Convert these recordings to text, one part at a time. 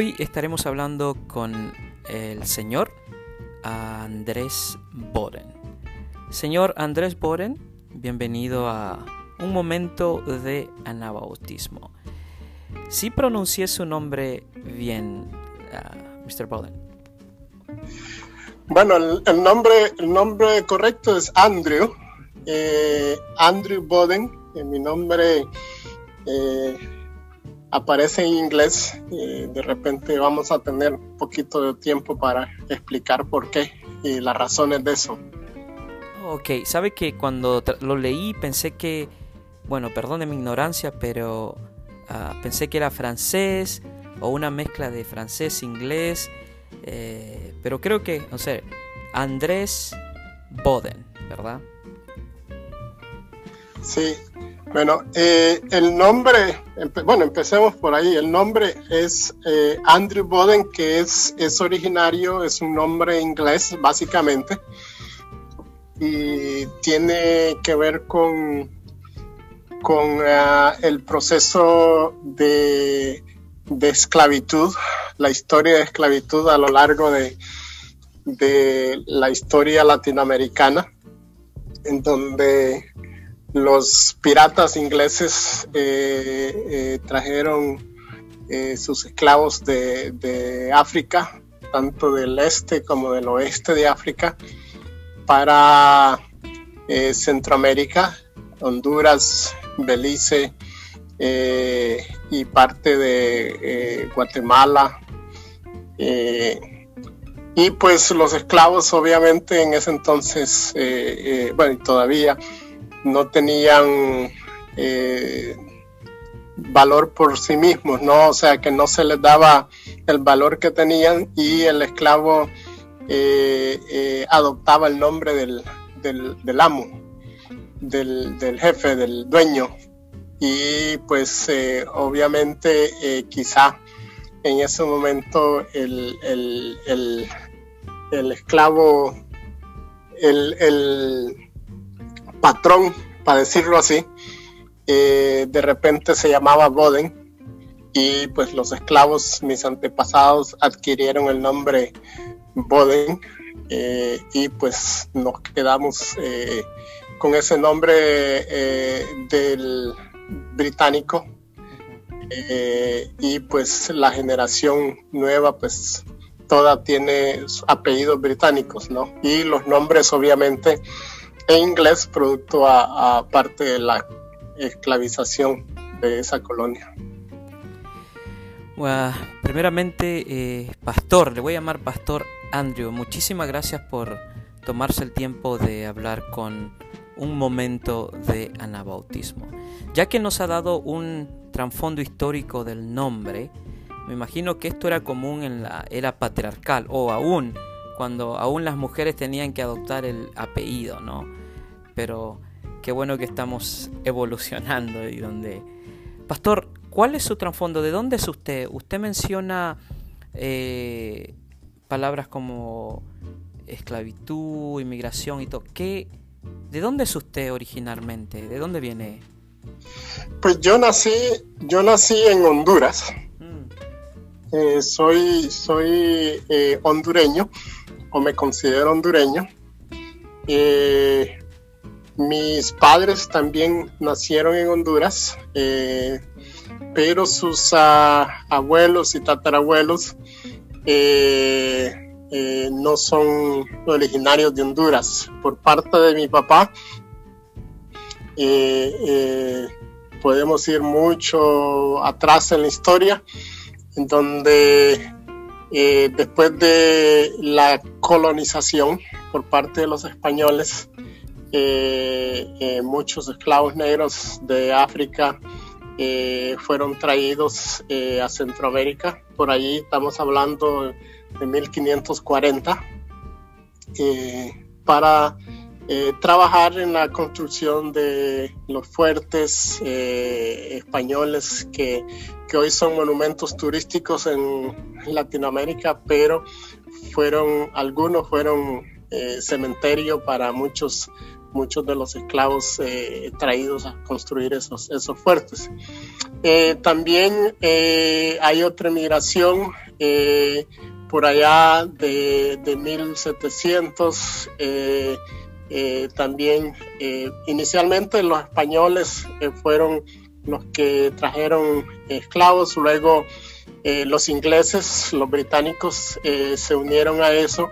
Hoy estaremos hablando con el señor Andrés Boden. Señor Andrés Boden, bienvenido a un momento de anabautismo. Si pronuncié su nombre bien, uh, Mr. Boden. Bueno, el, nombre, el nombre correcto es Andrew. Eh, Andrew Boden. mi nombre eh, aparece en inglés y de repente vamos a tener un poquito de tiempo para explicar por qué y las razones de eso. Ok, sabe que cuando lo leí pensé que, bueno, perdone mi ignorancia, pero ah, pensé que era francés o una mezcla de francés, inglés, eh, pero creo que, no sé, Andrés Boden, ¿verdad? Sí, bueno, eh, el nombre, bueno, empecemos por ahí. El nombre es eh, Andrew Boden, que es, es originario, es un nombre inglés básicamente, y tiene que ver con, con ah, el proceso de, de, esclavitud, la historia de esclavitud a lo largo de, de la historia latinoamericana, en donde los piratas ingleses eh, eh, trajeron eh, sus esclavos de, África, tanto del este como del oeste de África, para Centroamérica, Honduras, Belice y parte de Guatemala. y pues los esclavos obviamente en ese entonces, bueno, todavía, no tenían eh, valor por sí mismos, ¿no? O sea, que no se les daba el valor que tenían y el esclavo eh, eh, adoptaba el nombre del, del, amo, del, jefe, del dueño. Y pues obviamente quizá en ese momento el, el esclavo, el patrón, para decirlo así, eh, de repente se llamaba Boden y pues los esclavos, mis antepasados, adquirieron el nombre Boden eh, y pues nos quedamos eh, con ese nombre del británico y pues la generación nueva pues toda tiene apellidos británicos, ¿no? Y los nombres obviamente en inglés producto a, parte de la esclavización de esa colonia. primeramente, eh, Pastor, le voy a llamar Pastor Andrew, muchísimas gracias por tomarse el tiempo de hablar con un momento de anabautismo. Ya que nos ha dado un trasfondo histórico del nombre, me imagino que esto era común en la era patriarcal o aún cuando aún las mujeres tenían que adoptar el apellido, ¿no? Pero qué bueno que estamos evolucionando y donde... Pastor, ¿cuál es su trasfondo? ¿De dónde es usted? Usted menciona eh, palabras como esclavitud, inmigración y todo. ¿Qué, ¿De dónde es usted originalmente? ¿De dónde viene? Pues yo nací, yo nací en Honduras. Mm. Eh, soy soy eh, hondureño o me considero hondureño. Eh, mis padres también nacieron en Honduras, eh, pero sus ah, abuelos y tatarabuelos eh, eh, no son originarios de Honduras. Por parte de mi papá, podemos ir mucho atrás en la historia, en donde después de la colonización por parte de los españoles, muchos esclavos negros de África eh, fueron traídos a Centroamérica. Por allí estamos hablando de 1540 para trabajar en la construcción de los fuertes españoles que, que, hoy son monumentos turísticos en Latinoamérica, pero fueron, algunos fueron cementerio para muchos muchos de los esclavos eh, traídos a construir esos, esos fuertes. Eh, también eh, hay otra migración por allá de, de 1700. también inicialmente los españoles fueron los que trajeron esclavos, luego los ingleses, los británicos se unieron a eso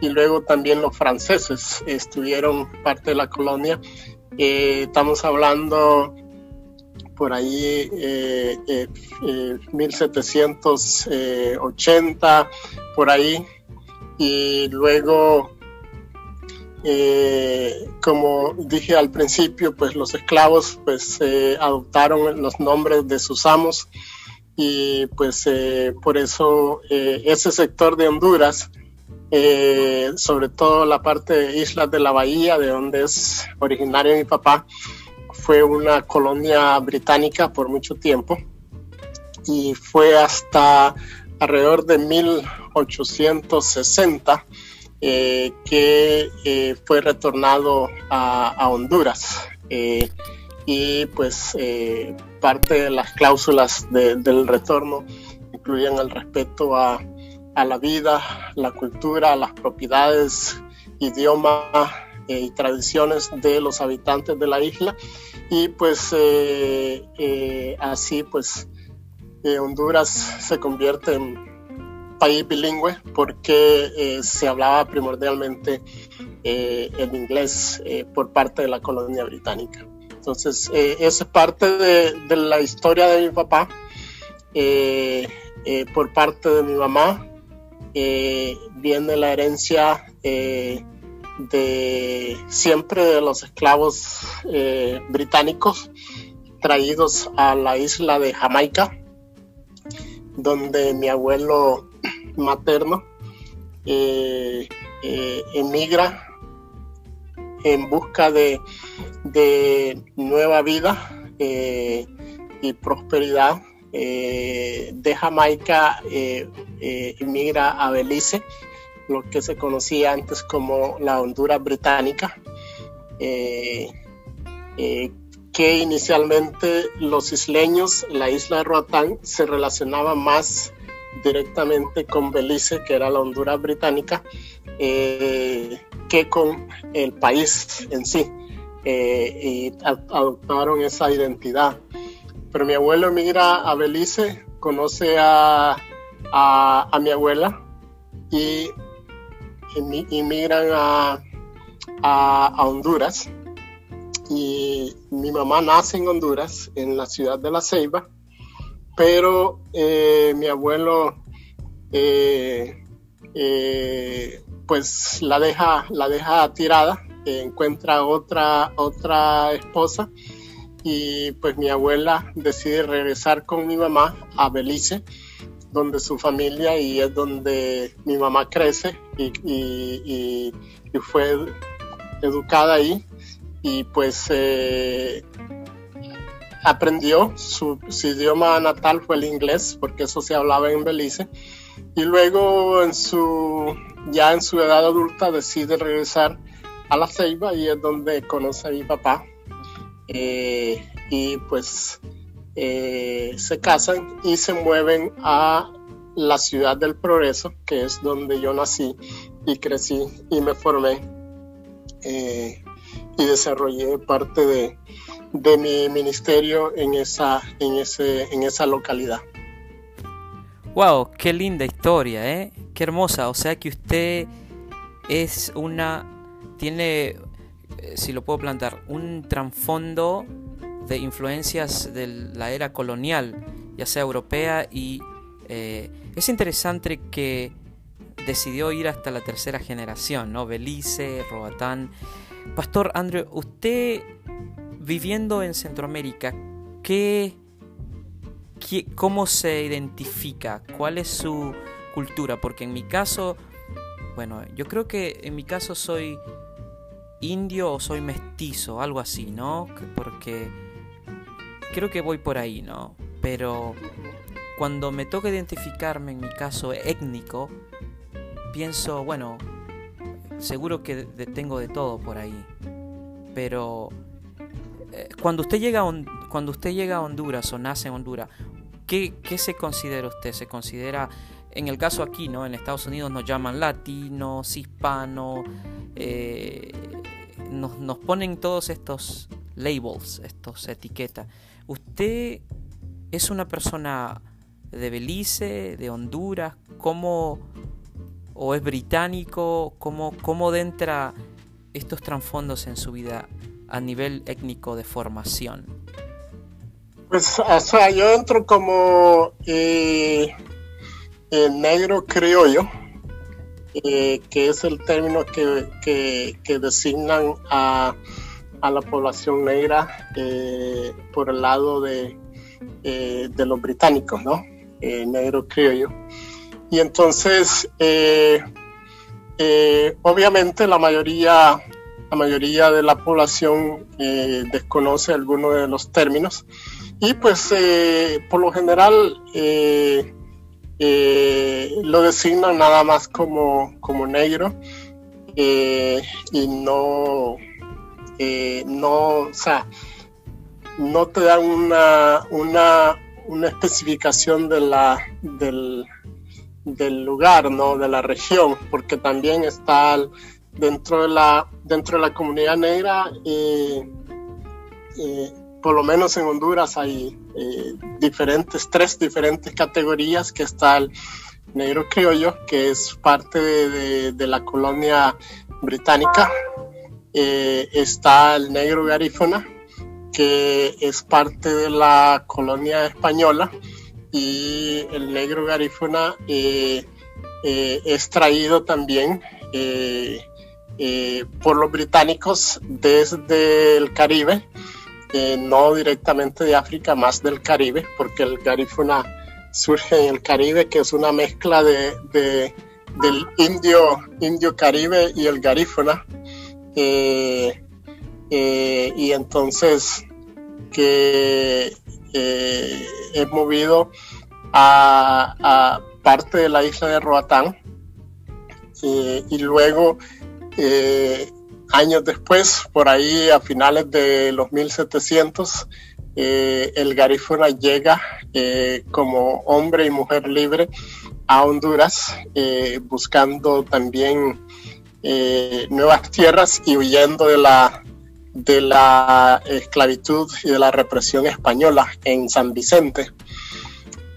y luego también los franceses estuvieron parte de la colonia. estamos hablando por ahí eh, 1780, eh, eh, por ahí, y luego, eh, como dije al principio, pues los esclavos pues adoptaron los nombres de sus amos y pues por eso ese sector de Honduras, sobre todo la parte de Islas de la Bahía, de donde es originario mi papá, fue una colonia británica por mucho tiempo y fue hasta alrededor de 1860 eh, que eh, fue retornado a, Honduras. Eh, y pues parte de las cláusulas del retorno incluían el respeto a, a la vida, la cultura, las propiedades, idioma y tradiciones de los habitantes de la isla y pues eh, eh, así pues eh, Honduras se convierte en país bilingüe porque se hablaba primordialmente el inglés por parte de la colonia británica. Entonces, esa es parte de, la historia de mi papá. por parte de mi mamá viene la herencia de siempre de los esclavos eh, británicos traídos a la isla de Jamaica, donde mi abuelo materno eh, eh, emigra en busca de, nueva vida y prosperidad. De Jamaica emigra a Belice lo que se conocía antes como la Honduras británica, eh, eh, que inicialmente los isleños, la isla de Roatán, se relacionaba más directamente con Belice, que era la Honduras británica, eh, que con el país en sí. y adoptaron esa identidad. Pero mi abuelo emigra a Belice, conoce a, a mi abuela y inmigran a, a, Honduras. Y mi mamá nace en Honduras, en la ciudad de La Ceiba, pero eh, mi abuelo eh, eh, pues la deja, la deja tirada, encuentra otra, otra esposa y pues mi abuela decide regresar con mi mamá a Belice donde su familia y es donde mi mamá crece y, fue educada ahí y pues eh, aprendió su, idioma natal fue el inglés porque eso se hablaba en Belice y luego en su ya en su edad adulta decide regresar a la Ceiba y es donde conoce a mi papá eh, y pues eh, se casan y se mueven a la ciudad del progreso, que es donde yo nací y crecí y me formé eh, y desarrollé parte de, mi ministerio en esa, en, ese, en esa localidad. Wow, qué linda historia, ¿eh? Qué hermosa. O sea que usted es una. tiene, si lo puedo plantar, un trasfondo de influencias de la era colonial, ya sea europea y eh, es interesante que decidió ir hasta la tercera generación, ¿no? Belice, Roatán. Pastor Andrew, usted viviendo en Centroamérica, ¿qué, qué, cómo se identifica? ¿Cuál es su cultura? Porque en mi caso, bueno, yo creo que en mi caso soy indio o soy mestizo, algo así, ¿no? Porque creo que voy por ahí, ¿no? Pero cuando me toca identificarme en mi caso étnico, pienso, bueno, seguro que tengo de todo por ahí. Pero eh, cuando usted llega cuando usted llega a Honduras o nace en Honduras, ¿qué, ¿qué, se considera usted? ¿Se considera, en el caso aquí, ¿no? En Estados Unidos nos llaman latinos, hispanos, eh, nos, nos, ponen todos estos labels, estos etiquetas. ¿Usted es una persona de Belice, de Honduras? ¿Cómo, o es británico? ¿Cómo, cómo entra estos trasfondos en su vida a nivel étnico de formación? Pues, o sea, yo entro como eh, negro criollo, eh, que es el término que, que, designan a, a, la población negra eh, por el lado de, de los británicos, ¿no? negro criollo. Y entonces, obviamente la mayoría la mayoría de la población eh, desconoce algunos de los términos y pues eh, por lo general eh, lo designan nada más como, como negro y no, no, o sea, no te dan una, una, una especificación de la, del, del lugar, ¿no? de la región, porque también está dentro de la, dentro de la comunidad negra, eh, eh, por lo menos en Honduras hay eh, diferentes, tres diferentes categorías, que está el negro criollo, que es parte de, la colonia británica, está el negro garífona, que es parte de la colonia española, y el negro garífona es traído también eh, por los británicos desde el Caribe, eh, no directamente de África, más del Caribe, porque el garífuna surge en el Caribe, que es una mezcla de, del indio, indio Caribe y el garífuna. Eh, y entonces que es movido a, a, parte de la isla de Roatán y luego eh, años después, por ahí a finales de los 1700, eh, el garífuna llega eh, como hombre y mujer libre a Honduras, buscando también nuevas tierras y huyendo de la, de la esclavitud y de la represión española en San Vicente.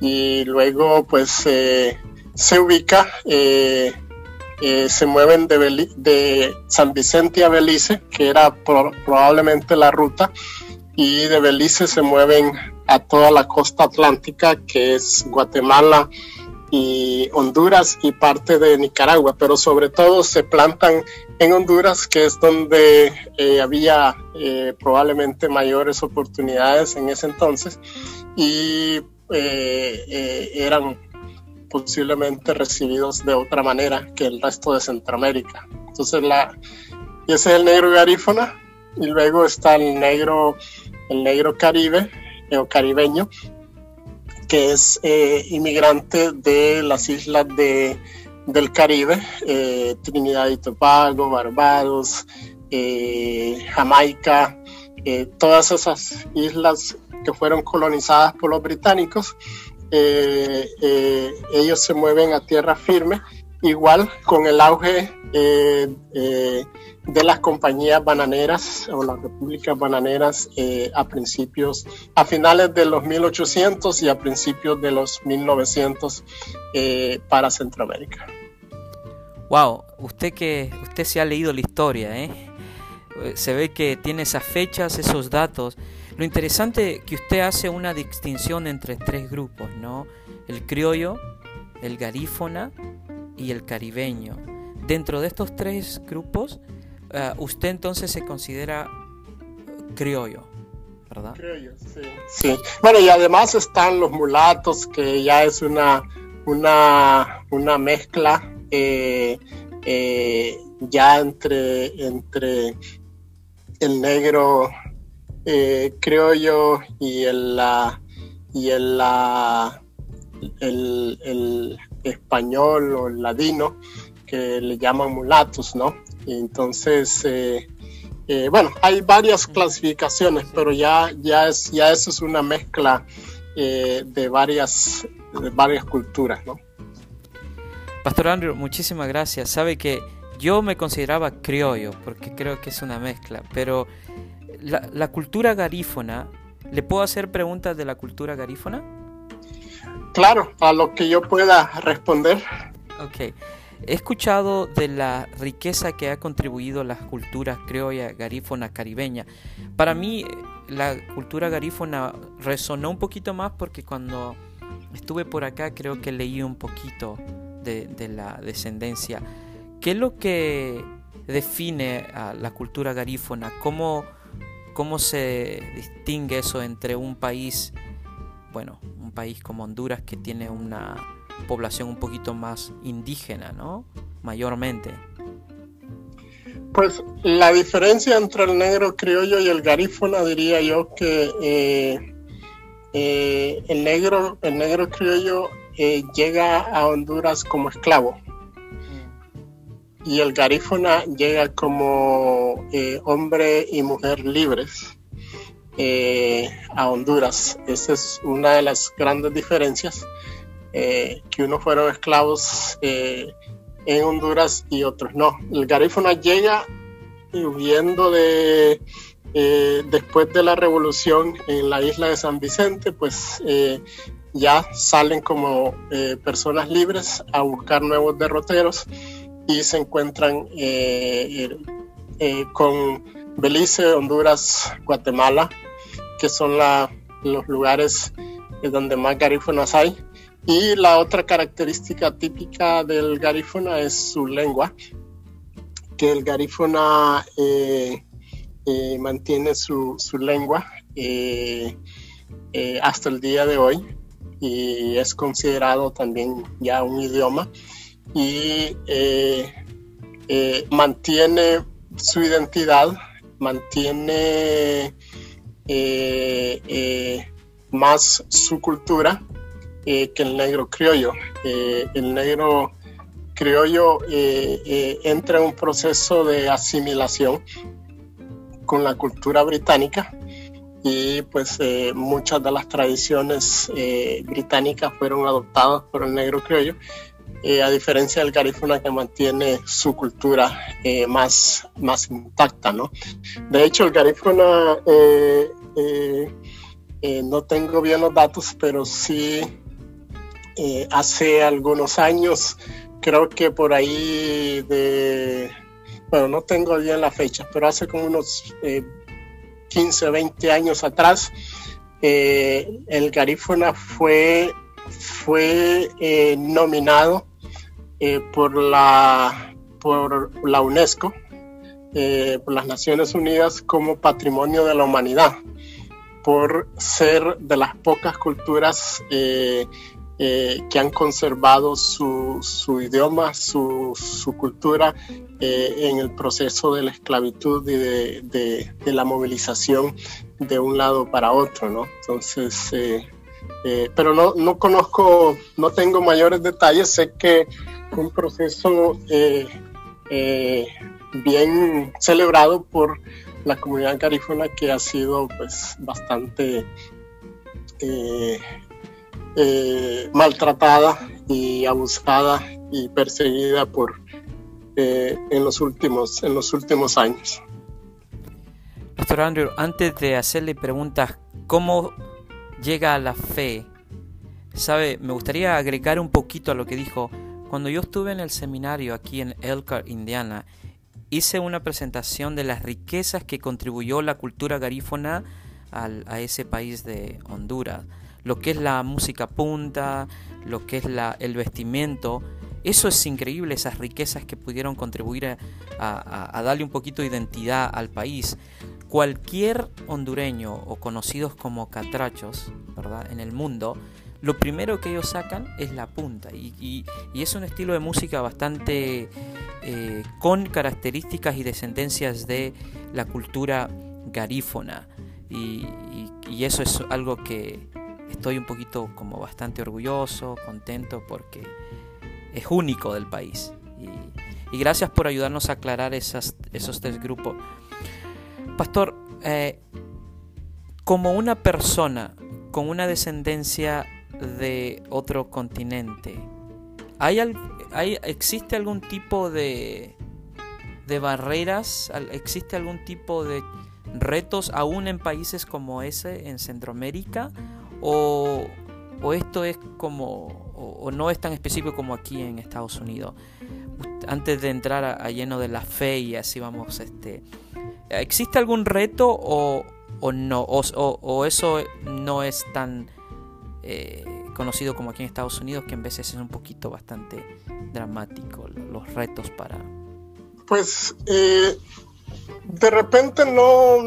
Y luego pues se ubica eh, se mueven de, de, San Vicente a Belice, que era probablemente la ruta, y de Belice se mueven a toda la costa atlántica, que es Guatemala y Honduras y parte de Nicaragua, pero sobre todo se plantan en Honduras, que es donde eh, había eh, probablemente mayores oportunidades en ese entonces, y eran posiblemente recibidos de otra manera que el resto de Centroamérica. Entonces, la, ese es el negro garífona y luego está el negro, el negro caribe o caribeño, que es eh, inmigrante de las islas de, del Caribe, eh, Trinidad y Tobago, Barbados, eh, Jamaica, todas esas islas que fueron colonizadas por los británicos eh, eh, ellos se mueven a tierra firme, igual con el auge eh, de las compañías bananeras o las repúblicas bananeras a principios, a finales de los 1800 y a principios de los 1900 para Centroamérica. Wow, usted que usted se ha leído la historia, se ve que tiene esas fechas, esos datos. Lo interesante que usted hace una distinción entre tres grupos, ¿no? El criollo, el garífona y el caribeño. Dentro de estos tres grupos, eh, usted entonces se considera criollo, ¿verdad? Criollo, sí. sí. Bueno, y además están los mulatos, que ya es una, una, una mezcla eh, eh, ya entre, entre el negro eh, creo yo, y el, la, y el, la, el, español o el ladino, que le llaman mulatos, ¿no? Y entonces, eh, Eh, bueno, hay varias clasificaciones, pero ya, ya, es, ya eso es una mezcla eh, de, varias, de varias culturas, ¿no? Pastor Andrew, muchísimas gracias. Sabe que yo me consideraba criollo, porque creo que es una mezcla, pero la, la cultura garífona, ¿le puedo hacer preguntas de la cultura garífona? Claro, a lo que yo pueda responder. Ok. He escuchado de la riqueza que ha contribuido las culturas criolla, garífona, caribeña. Para mí la cultura garífona resonó un poquito más porque cuando estuve por acá creo que leí un poquito de, la descendencia. ¿Qué es lo que define a la cultura garífona? ¿Cómo, ¿Cómo se distingue eso entre un país, bueno, un país como Honduras que tiene una población un poquito más indígena, ¿no? Mayormente. Pues la diferencia entre el negro criollo y el garífona diría yo que eh, eh, el negro el negro criollo eh, llega a Honduras como esclavo y el garífona llega como hombre y mujer libres a Honduras. Esa es una de las grandes diferencias. Eh, que unos fueron esclavos eh, en Honduras y otros no. El garífuna llega huyendo de eh, después de la revolución en la isla de San Vicente, pues ya salen como personas libres a buscar nuevos derroteros y se encuentran con Belice, Honduras, Guatemala, que son los lugares donde más garífunas hay. Y la otra característica típica del garífona es su lengua, que el garífona eh, eh, mantiene su, lengua eh, hasta el día de hoy y es considerado también ya un idioma y mantiene su identidad, mantiene más su cultura eh, que el negro criollo. Eh, el negro criollo eh, entra en un proceso de asimilación con la cultura británica y pues muchas de las tradiciones británicas fueron adoptadas por el negro criollo, a diferencia del garífuna que mantiene su cultura más, más intacta. ¿no? De hecho, el garífuna, no tengo bien los datos, pero sí eh, hace algunos años, creo que por ahí de, bueno, no tengo bien la fecha, pero hace como unos 15 o 20 años atrás, eh, el garífona fue, fue eh, nominado por, la, por la UNESCO, por las Naciones Unidas, como Patrimonio de la Humanidad por ser de las pocas culturas eh, que han conservado su, su idioma, su, su cultura eh, en el proceso de la esclavitud y de, de, la movilización de un lado para otro, ¿no? Entonces, eh, pero no, no, conozco, no tengo mayores detalles, sé que un proceso bien celebrado por la comunidad garífuna que ha sido pues bastante eh, maltratada y abusada y perseguida por eh, en los últimos en los últimos años. Pastor Andrew, antes de hacerle preguntas, ¿cómo llega a la fe? Sabe, me gustaría agregar un poquito a lo que dijo. Cuando yo estuve en el seminario aquí en Elkhart, Indiana, hice una presentación de las riquezas que contribuyó la cultura garífona a ese país de Honduras lo que es la música punta, lo que es la, el vestimento. Eso es increíble, esas riquezas que pudieron contribuir a, darle un poquito de identidad al país. Cualquier hondureño o conocidos como catrachos ¿verdad? en el mundo, lo primero que ellos sacan es la punta. Y, es un estilo de música bastante eh, con características y descendencias de la cultura garífona. y, eso es algo que, estoy un poquito como bastante orgulloso, contento porque es único del país. Y, gracias por ayudarnos a aclarar esas, esos tres grupos. Pastor, como una persona con una descendencia de otro continente, ¿hay, hay ¿existe algún tipo de, de barreras? ¿Existe algún tipo de retos aún en países como ese, en Centroamérica? ¿O, o esto es como, o, no es tan específico como aquí en Estados Unidos? Antes de entrar a, lleno de la fe y así vamos, este, ¿existe algún reto o, o no? O, eso no es tan eh, conocido como aquí en Estados Unidos, que en veces es un poquito bastante dramático los retos para... Pues eh, de repente no,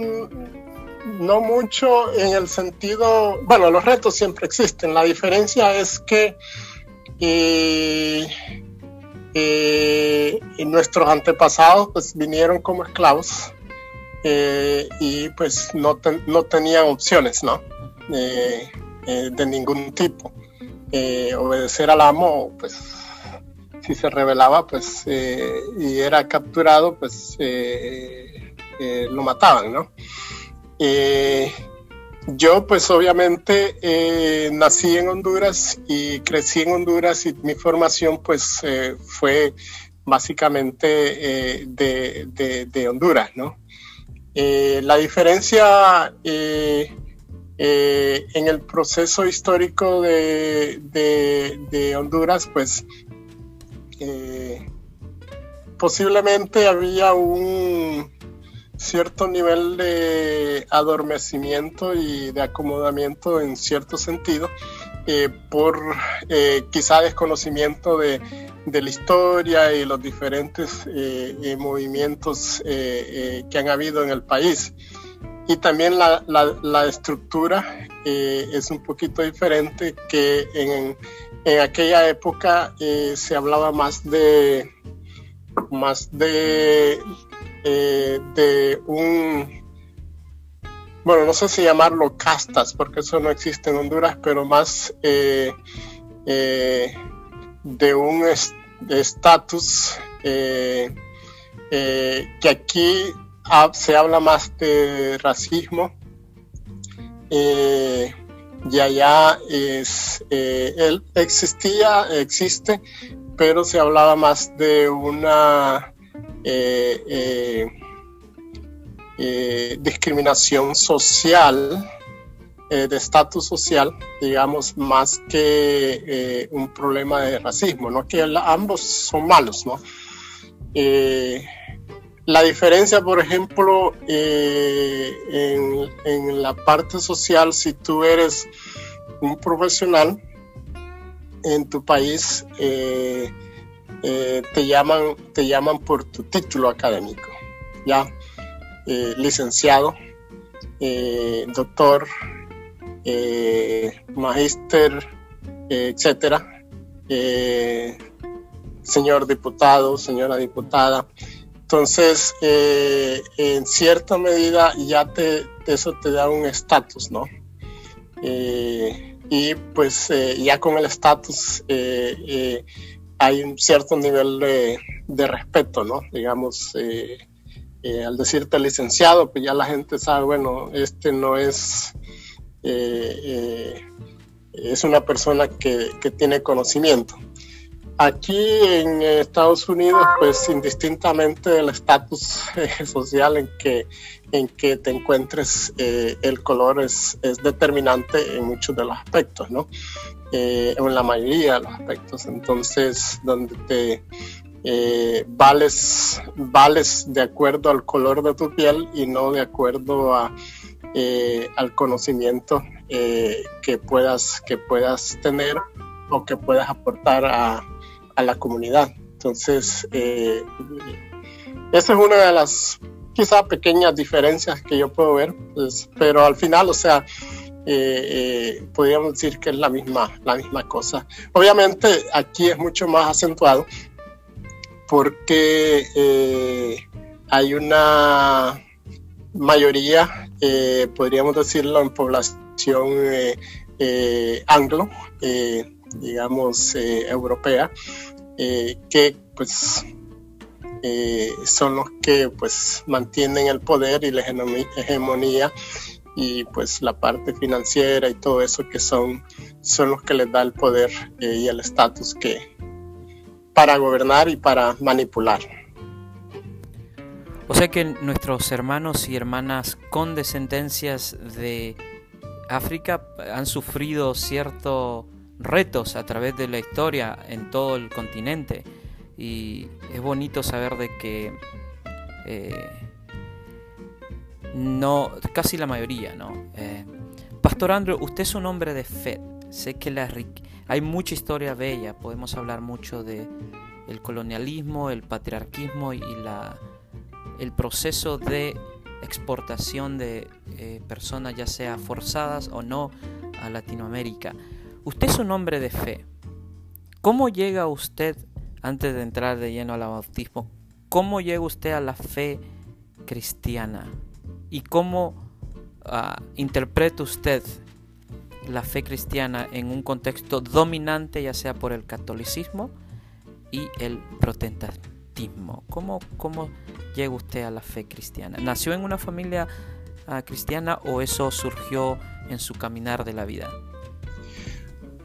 no mucho en el sentido, bueno, los retos siempre existen, la diferencia es que eh, nuestros antepasados pues vinieron como esclavos eh, y pues no, tenían opciones, ¿no? Eh, eh, de ningún tipo. obedecer al amo, pues si se rebelaba, pues y era capturado, pues lo mataban, ¿no? yo pues obviamente nací en Honduras y crecí en Honduras y mi formación pues fue básicamente de, Honduras, ¿no? Eh, la diferencia eh, eh, en el proceso histórico de, Honduras, pues posiblemente había un cierto nivel de adormecimiento y de acomodamiento en cierto sentido por quizá desconocimiento de, de la historia y los diferentes eh, eh, movimientos eh, que han habido en el país. Y también la, la, estructura es un poquito diferente que en, en aquella época se hablaba más de más de, de un bueno, no sé si llamarlo castas, porque eso no existe en Honduras, pero más de un, estatus eh, eh, que aquí se habla más de racismo eh, y allá es, él existía, existe, pero se hablaba más de una discriminación social eh, de estatus social, digamos, más que eh, un problema de racismo, ¿no? Que ambos son malos, ¿no? Eh, la diferencia, por ejemplo, en, en, la parte social, si tú eres un profesional en tu país, te, llaman, te llaman por tu título académico, ¿ya? licenciado, doctor, eh, magíster, eh, etcétera, eh, señor diputado, señora diputada. Entonces, eh, en cierta medida ya te, eso te da un estatus, ¿no? y pues ya con el estatus hay un cierto nivel de, de respeto, ¿no? Digamos, al decirte licenciado, pues ya la gente sabe, bueno, este no es eh, eh, es una persona que, tiene conocimiento. Aquí en Estados Unidos, pues indistintamente del estatus eh, social en que, en que te encuentres, el color es, determinante en muchos de los aspectos, ¿no? en la mayoría de los aspectos. Entonces, donde te vales, vales de acuerdo al color de tu piel y no de acuerdo a eh, al conocimiento eh, que, puedas, que puedas tener o que puedas aportar a, la comunidad. Entonces, eh, esa es una de las quizá pequeñas diferencias que yo puedo ver, pues, pero al final, o sea, podríamos decir que es la misma, la misma cosa. Obviamente aquí es mucho más acentuado porque hay una mayoría, eh, podríamos decirlo, en población eh, eh, anglo, digamos, europea, que pues son los que pues mantienen el poder y la hegemonía y pues la parte financiera y todo eso que son, son los que les da el poder y el estatus que para gobernar y para manipular. O sea que nuestros hermanos y hermanas con descendencias de África han sufrido ciertos retos a través de la historia en todo el continente y es bonito saber de que eh, no, casi la mayoría, ¿no? Eh, Pastor Andrew, usted es un hombre de fe. Sé que la hay mucha historia bella, podemos hablar mucho de el colonialismo, el patriarquismo y la el proceso de exportación de eh, personas, ya sea forzadas o no, a Latinoamérica. Usted es un hombre de fe. ¿Cómo llega usted, antes de entrar de lleno al bautismo, cómo llega usted a la fe cristiana? ¿Y cómo ah, interpreta usted la fe cristiana en un contexto dominante, ya sea por el catolicismo y el protestantismo? ¿Cómo, cómo llega usted a la fe cristiana? ¿Nació en una familia ah, cristiana o eso surgió en su caminar de la vida?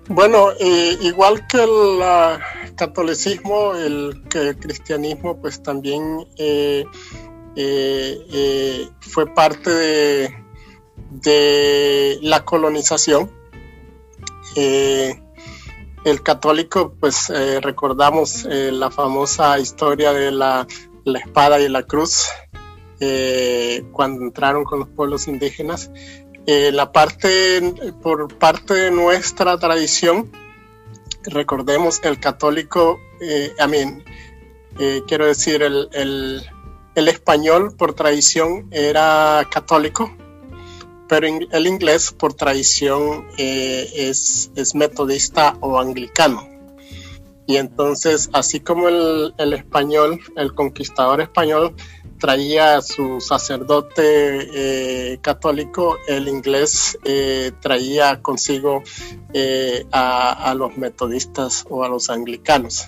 Bueno, eh, igual que el ah, catolicismo, el, que el cristianismo, pues también eh, eh, fue parte de, de la colonización. El católico, pues recordamos la famosa historia de la la espada y la cruz eh, cuando entraron con los pueblos indígenas. Eh, la parte, por parte de nuestra tradición, recordemos el católico, eh, eh quiero decir, el, el, español por tradición era católico, pero el inglés por tradición es, es metodista o anglicano. Y entonces, así como el, español, el conquistador español traía a su sacerdote eh, católico, el inglés eh, traía consigo eh, a, los metodistas o a los anglicanos.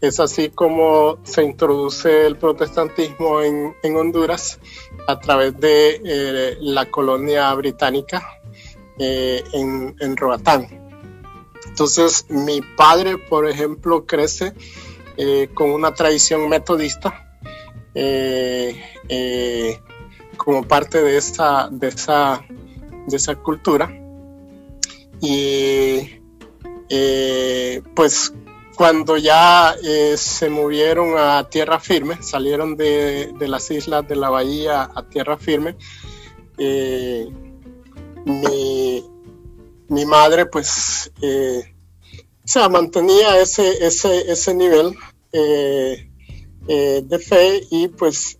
Es así como se introduce el protestantismo en, Honduras a través de la colonia británica en, en Roatán. Entonces, mi padre, por ejemplo, crece eh, con una tradición metodista eh, eh, como parte de esa, de esa, de esa cultura. Y pues cuando ya se movieron a tierra firme, salieron de, las islas de la bahía a tierra firme, mi, mi madre pues eh, mantenía ese, ese, nivel eh, eh, de fe y pues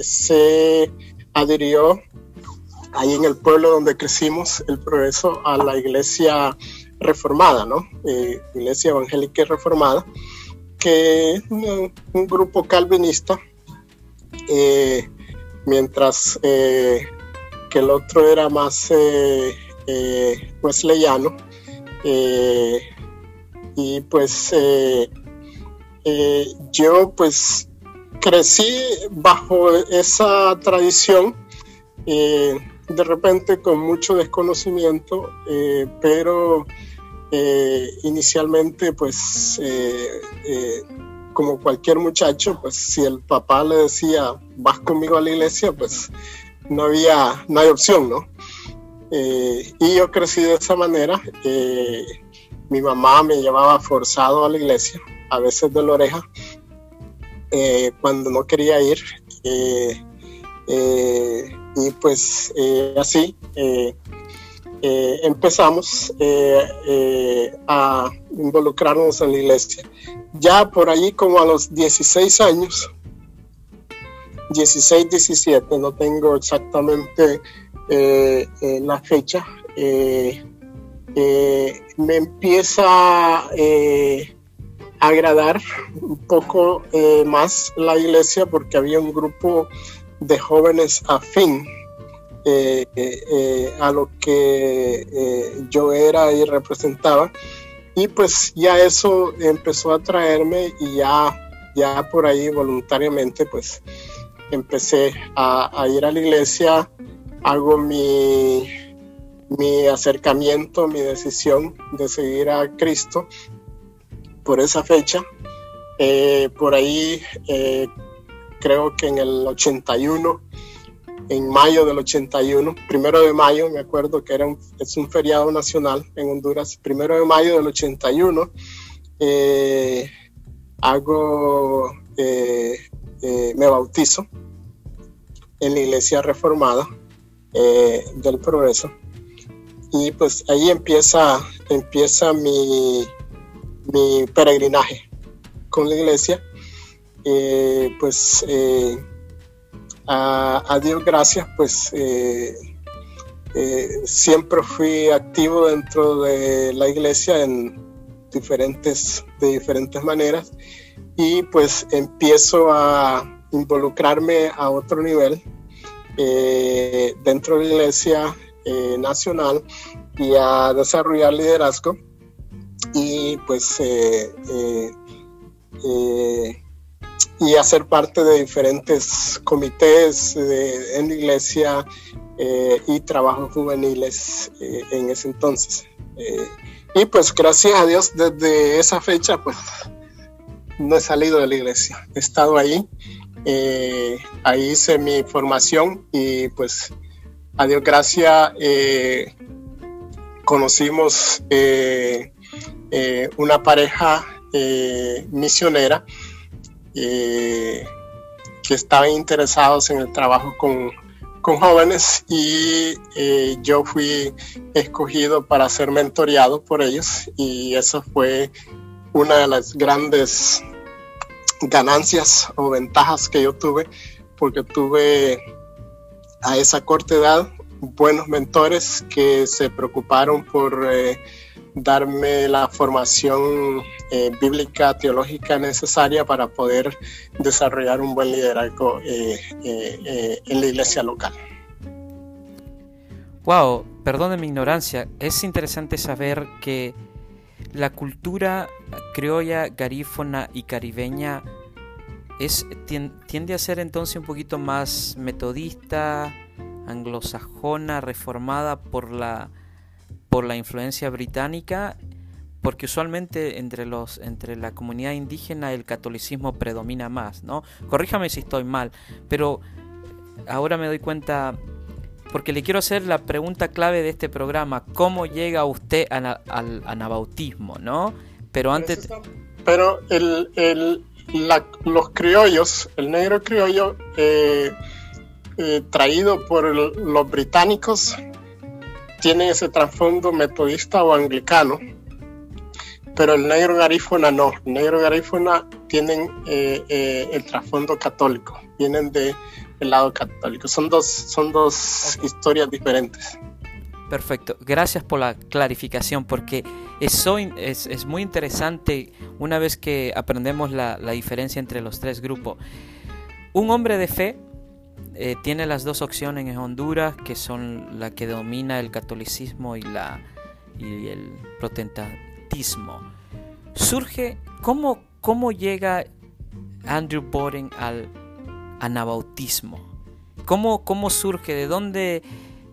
se adhirió ahí en el pueblo donde crecimos el progreso a la iglesia reformada, ¿no? iglesia evangélica reformada, que es un, grupo calvinista, mientras que el otro era más eh, wesleyano. Eh, y pues eh, eh, yo pues crecí bajo esa tradición, de repente con mucho desconocimiento, pero inicialmente pues como cualquier muchacho, pues si el papá le decía, vas conmigo a la iglesia, pues no había, no hay opción, ¿no? Eh, y yo crecí de esa manera. Eh, mi mamá me llevaba forzado a la iglesia, a veces de la oreja, eh, cuando no quería ir. y pues así empezamos a involucrarnos en la iglesia. Ya por allí como a los 16 años, 16, 17, no tengo exactamente eh, eh, la fecha, eh, me empieza a agradar un poco más la iglesia porque había un grupo de jóvenes afín a lo que yo era y representaba. Y pues ya eso empezó a traerme y ya ya por ahí voluntariamente pues empecé a, ir a la iglesia, hago mi, mi acercamiento, mi decisión de seguir a Cristo por esa fecha. Eh, por ahí eh, creo que en el 81, en mayo del 81, primero de mayo, me acuerdo que era un, es un feriado nacional en Honduras, primero de mayo del 81, eh, hago, eh, eh, me bautizo en la iglesia reformada del progreso y pues ahí empieza, empieza mi, mi peregrinaje con la iglesia eh, pues eh, a, Dios gracias, pues eh, siempre fui activo dentro de la iglesia en diferentes, de diferentes maneras y pues empiezo a involucrarme a otro nivel dentro de la iglesia nacional y a desarrollar liderazgo y pues y hacer parte de diferentes comités en la iglesia eh, y trabajos juveniles eh, en ese entonces. Eh, y pues gracias a Dios desde esa fecha pues no he salido de la iglesia, he estado ahí, ahí hice mi formación y pues a Dios gracias conocimos una pareja misionera eh, que estaban interesados en el trabajo con, jóvenes y eh, yo fui escogido para ser mentoreado por ellos y eso fue una de las grandes ganancias o ventajas que yo tuve porque tuve a esa corta edad buenos mentores que se preocuparon por eh, darme la formación eh, bíblica, teológica necesaria para poder desarrollar un buen liderazgo eh, en la iglesia local. Wow, perdone mi ignorancia, es interesante saber que la cultura criolla, garífona y caribeña es, tiende a ser entonces un poquito más metodista, anglosajona, reformada por la por la influencia británica, porque usualmente entre los entre la comunidad indígena el catolicismo predomina más, ¿no? Corríjame si estoy mal, pero ahora me doy cuenta porque le quiero hacer la pregunta clave de este programa, ¿cómo llega usted al anabautismo, no? Pero antes pero el, los criollos, el negro criollo eh, eh, traído por los británicos tiene ese trasfondo metodista o anglicano, pero el negro garífona no. El negro garífona tienen eh, eh, el trasfondo católico, vienen del lado católico. Son dos, son dos historias diferentes. Perfecto, gracias por la clarificación porque eso es, es muy interesante una vez que aprendemos la, la diferencia entre los tres grupos. Un hombre de fe eh, tiene las dos opciones en Honduras, que son la que domina el catolicismo y, la, y el protestantismo. Surge, ¿cómo, cómo llega Andrew Boden al anabautismo? ¿Cómo, ¿Cómo surge? ¿De dónde,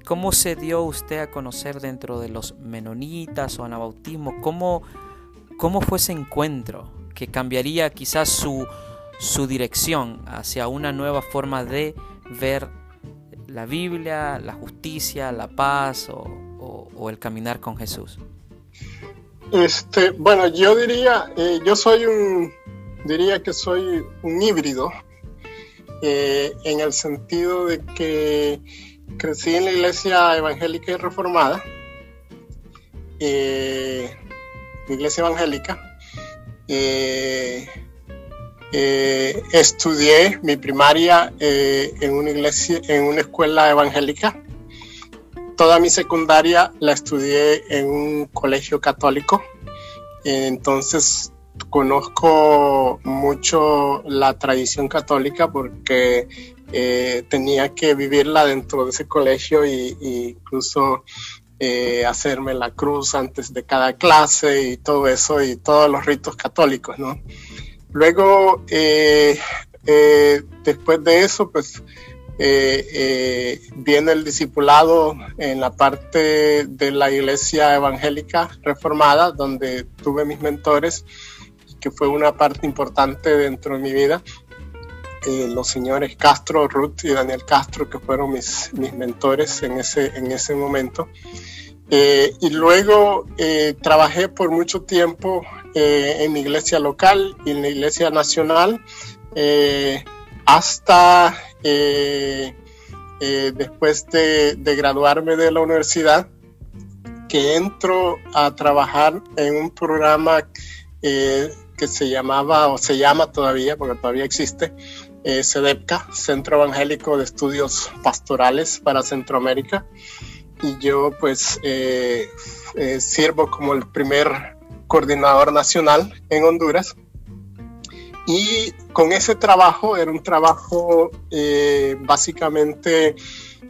cómo se dio usted a conocer dentro de los menonitas o anabautismo? ¿Cómo, cómo fue ese encuentro que cambiaría quizás su, su dirección hacia una nueva forma de ver la Biblia, la justicia, la paz o, el caminar con Jesús? Este, bueno, yo diría, eh, yo soy un, diría que soy un híbrido, eh, en el sentido de que crecí en la iglesia evangélica y reformada, eh, iglesia evangélica, eh, estudié mi primaria eh, en una iglesia, en una escuela evangélica. Toda mi secundaria la estudié en un colegio católico. Entonces conozco mucho la tradición católica porque eh, tenía que vivirla dentro de ese colegio y, incluso hacerme la cruz antes de cada clase y todo eso y todos los ritos católicos, ¿no? Luego, después de eso, pues viene el discipulado en la parte de la iglesia evangélica reformada, donde tuve mis mentores, que fue una parte importante dentro de mi vida. Eh, los señores Castro, Ruth y Daniel Castro, que fueron mis, mis mentores en ese, en ese momento. Eh, y luego eh, trabajé por mucho tiempo en mi iglesia local y en la iglesia nacional hasta después de, de, graduarme de la universidad que entro a trabajar en un programa que se llamaba o se llama todavía, porque todavía existe, eh, CEDEPCA, Centro Evangélico de Estudios Pastorales para Centroamérica. Y yo pues eh, eh, sirvo como el primer coordinador nacional en Honduras. Y con ese trabajo, era un trabajo básicamente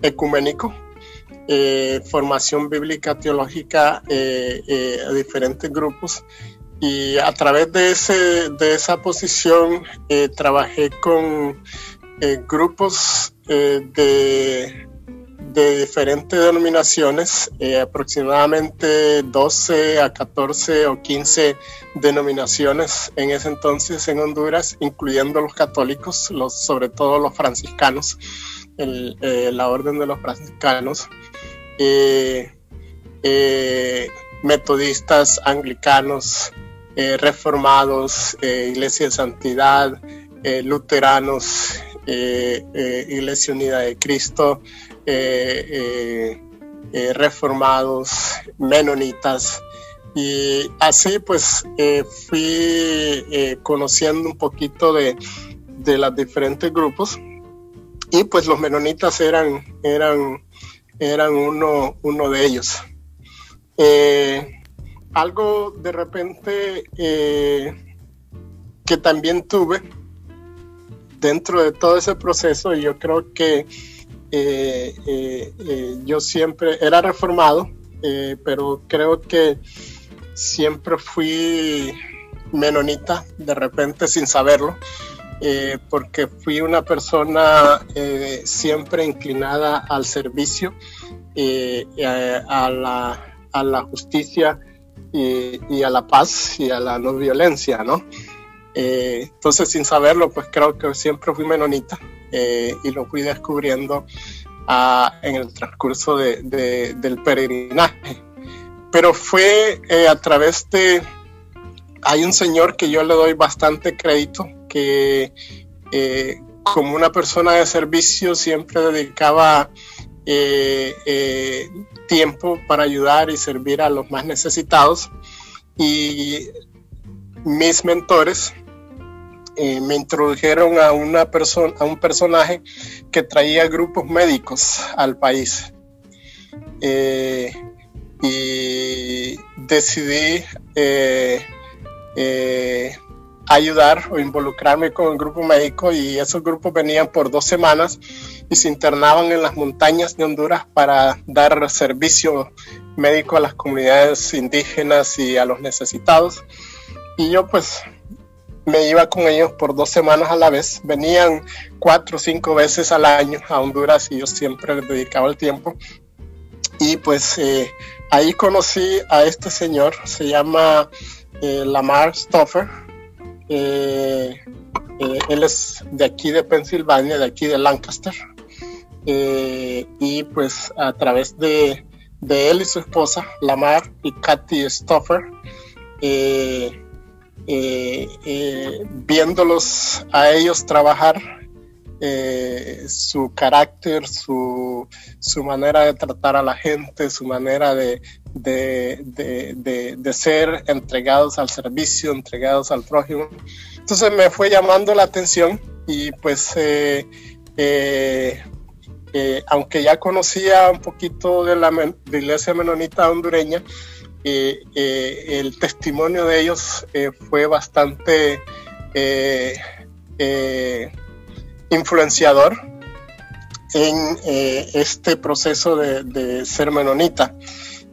ecuménico, formación bíblica teológica a diferentes grupos y a través de, ese, de esa posición eh, trabajé con eh, grupos eh, de, de, diferentes denominaciones, aproximadamente 12 a 14 o 15 denominaciones en ese entonces en Honduras, incluyendo los católicos, los, sobre todo los franciscanos, la orden de los franciscanos metodistas, anglicanos, eh, reformados, eh, Iglesia de Santidad, eh, luteranos, Iglesia Unida de Cristo, reformados, menonitas. Y así pues fui conociendo un poquito de, de los diferentes grupos y pues los menonitas eran, eran, eran uno, uno de ellos algo de repente eh, que también tuve dentro de todo ese proceso, y yo creo que eh, eh, yo siempre era reformado, pero creo que siempre fui menonita de repente sin saberlo. porque fui una persona siempre inclinada al servicio, a, la, a la justicia y, a la paz y a la no violencia, ¿no? Eh, entonces, sin saberlo, pues creo que siempre fui menonita eh, y lo fui descubriendo ah, en el transcurso del peregrinaje. Pero fue eh, a través de... Hay un señor que yo le doy bastante crédito, que como una persona de servicio siempre dedicaba tiempo para ayudar y servir a los más necesitados. Y mis mentores eh, me introdujeron a, una persona, a un personaje que traía grupos médicos al país. Eh, y decidí eh, ayudar o involucrarme con el grupo médico y esos grupos venían por dos semanas y se internaban en las montañas de Honduras para dar servicio médico a las comunidades indígenas y a los necesitados. Y yo pues me iba con ellos por dos semanas a la vez. Venían cuatro o cinco veces al año a Honduras y yo siempre les dedicaba el tiempo. Y pues eh, ahí conocí a este señor, se llama eh, Lamar Stoffer. Eh, él es de aquí de Pensilvania, de aquí de Lancaster. Eh, y pues a través de, él y su esposa, Lamar y Kathy Stoffer, eh, eh, viéndolos a ellos trabajar, su carácter, su, manera de tratar a la gente, su manera de, de, ser entregados al servicio, entregados al prójimo. Entonces me fue llamando la atención y pues aunque ya conocía un poquito de la, iglesia menonita hondureña, eh, eh, el testimonio de ellos eh, fue bastante influenciador en este proceso de, ser menonita.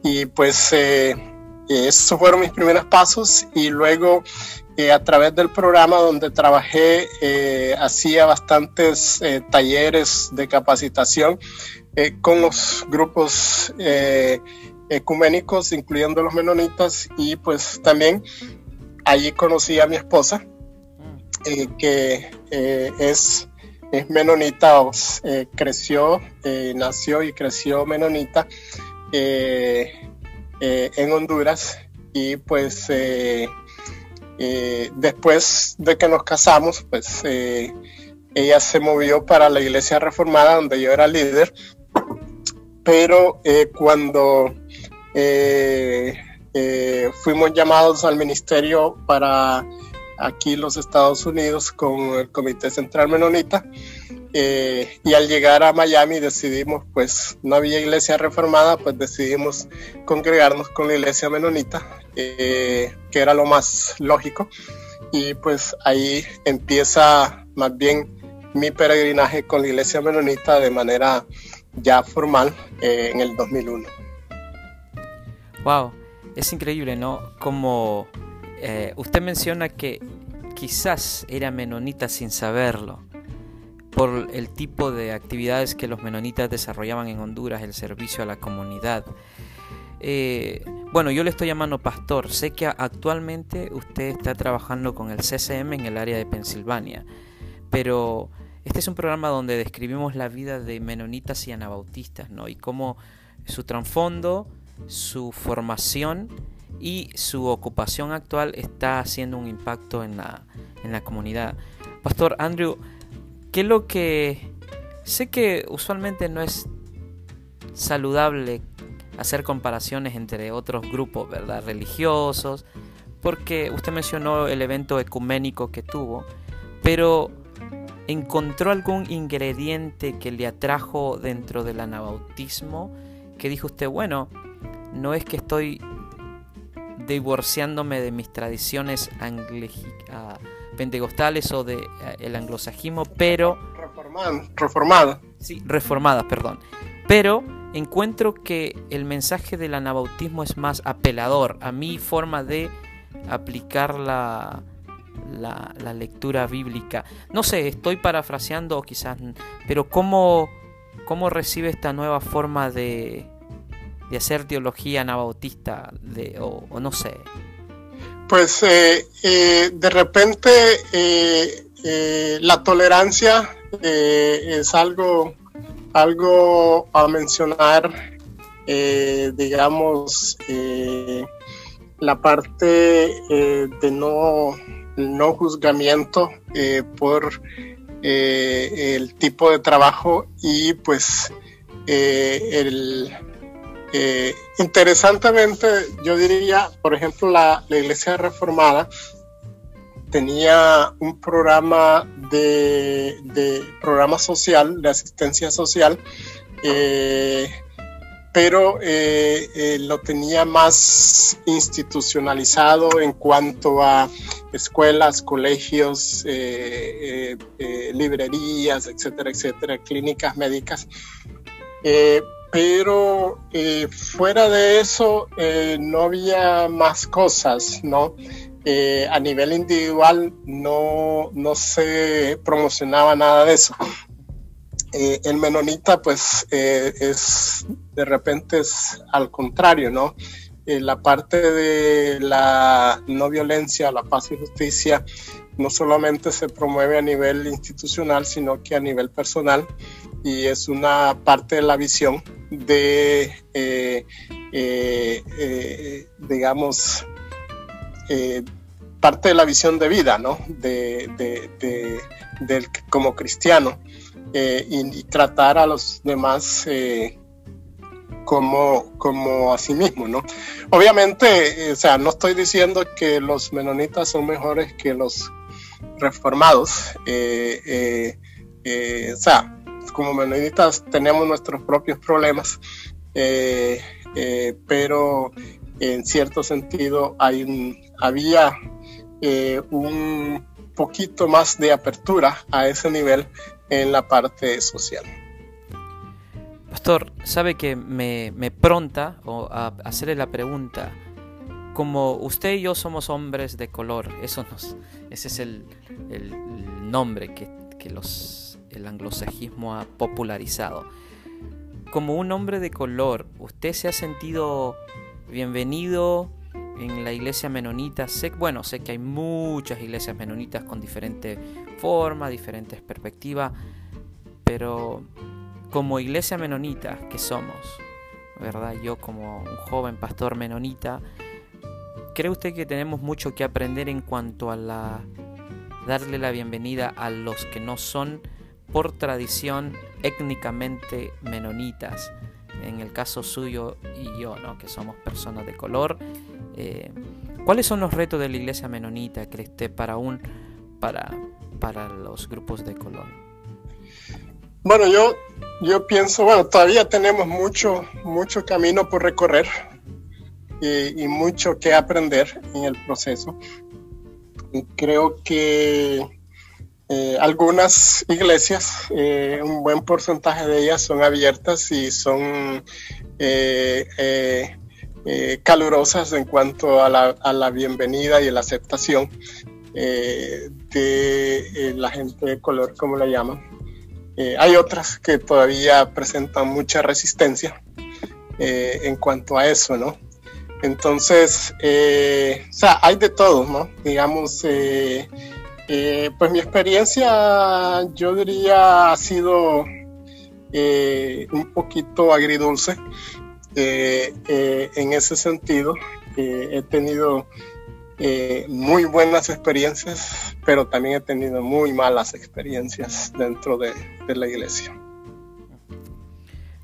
Y pues esos fueron mis primeros pasos y luego a través del programa donde trabajé hacía bastantes talleres de capacitación con los grupos ecuménicos, incluyendo los menonitas, y pues también allí conocí a mi esposa, eh, que eh, es, es, menonita, eh, creció, nació y creció menonita en Honduras, y pues después de que nos casamos, pues ella se movió para la iglesia reformada donde yo era líder, pero cuando eh, eh, fuimos llamados al ministerio para aquí los Estados Unidos con el Comité Central Menonita eh, y al llegar a Miami decidimos, pues no había iglesia reformada, pues decidimos congregarnos con la iglesia menonita, que era lo más lógico y pues ahí empieza más bien mi peregrinaje con la iglesia menonita de manera ya formal en el 2001. Wow, es increíble, ¿no? Como eh, usted menciona que quizás era menonita sin saberlo, por el tipo de actividades que los menonitas desarrollaban en Honduras, el servicio a la comunidad. Eh, bueno, yo le estoy llamando pastor. Sé que actualmente usted está trabajando con el CCM en el área de Pensilvania, pero este es un programa donde describimos la vida de menonitas y anabautistas, ¿no? Y cómo su trasfondo su formación y su ocupación actual está haciendo un impacto en la, en la comunidad. Pastor Andrew, ¿qué es lo que... Sé que usualmente no es saludable hacer comparaciones entre otros grupos, ¿verdad? Religiosos, porque usted mencionó el evento ecuménico que tuvo, pero ¿encontró algún ingrediente que le atrajo dentro del anabautismo? Que dijo usted, bueno, no es que estoy divorciándome de mis tradiciones ah, pentecostales o de ah, el anglosajismo, pero reformada. Sí, reformada, perdón. Pero encuentro que el mensaje del anabautismo es más apelador a mi forma de aplicar la, la, la lectura bíblica. No sé, estoy parafraseando quizás, pero ¿cómo, cómo recibe esta nueva forma de, de hacer teología anabautista de, o, no sé? Pues eh, eh, de repente eh, la tolerancia es algo, algo a mencionar, digamos, la parte de no, no juzgamiento por el tipo de trabajo y pues el eh, interesantemente, yo diría, por ejemplo, la, Iglesia Reformada tenía un programa de, programa social, de asistencia social, eh, pero eh, lo tenía más institucionalizado en cuanto a escuelas, colegios, librerías, etcétera, etcétera, clínicas médicas pero eh, fuera de eso eh, no había más cosas, ¿no? Eh, a nivel individual no, no se promocionaba nada de eso. el menonita pues es de repente es al contrario, ¿no? la parte de la no violencia, la paz y justicia no solamente se promueve a nivel institucional, sino que a nivel personal y es una parte de la visión de, eh, eh, eh, digamos, parte de la visión de vida, ¿no? De, del, como cristiano y, tratar a los demás como, como a sí mismo, ¿no? Obviamente, o sea, no estoy diciendo que los menonitas son mejores que los reformados, o sea, como menonitas tenemos nuestros propios problemas, eh, eh, pero en cierto sentido hay un, había eh, un poquito más de apertura a ese nivel en la parte social. Pastor, sabe que me, me pronta o a hacerle la pregunta, como usted y yo somos hombres de color, eso nos, ese es el, nombre que, que los, el anglosajismo ha popularizado. Como un hombre de color, ¿usted se ha sentido bienvenido en la iglesia menonita? Sé, bueno, sé que hay muchas iglesias menonitas con diferentes formas, diferentes perspectivas, pero como iglesia menonita que somos, ¿verdad? Yo como un joven pastor menonita, ¿cree usted que tenemos mucho que aprender en cuanto a la darle la bienvenida a los que no son por tradición étnicamente menonitas? En el caso suyo y yo, ¿no? que somos personas de color. Eh, ¿Cuáles son los retos de la iglesia menonita, cree usted, para, un, para, para los grupos de color? Bueno, yo, yo pienso, bueno, todavía tenemos mucho, mucho camino por recorrer y, mucho que aprender en el proceso. Creo que eh, algunas iglesias, eh, un buen porcentaje de ellas son abiertas y son eh, calurosas en cuanto a la, a la, bienvenida y la aceptación de la gente de color, como la llaman. hay otras que todavía presentan mucha resistencia en cuanto a eso, ¿no? Entonces, eh, o sea, hay de todo, ¿no? Digamos, eh, eh, pues mi experiencia, yo diría, ha sido un poquito agridulce en ese sentido. he tenido muy buenas experiencias, pero también he tenido muy malas experiencias dentro de la iglesia.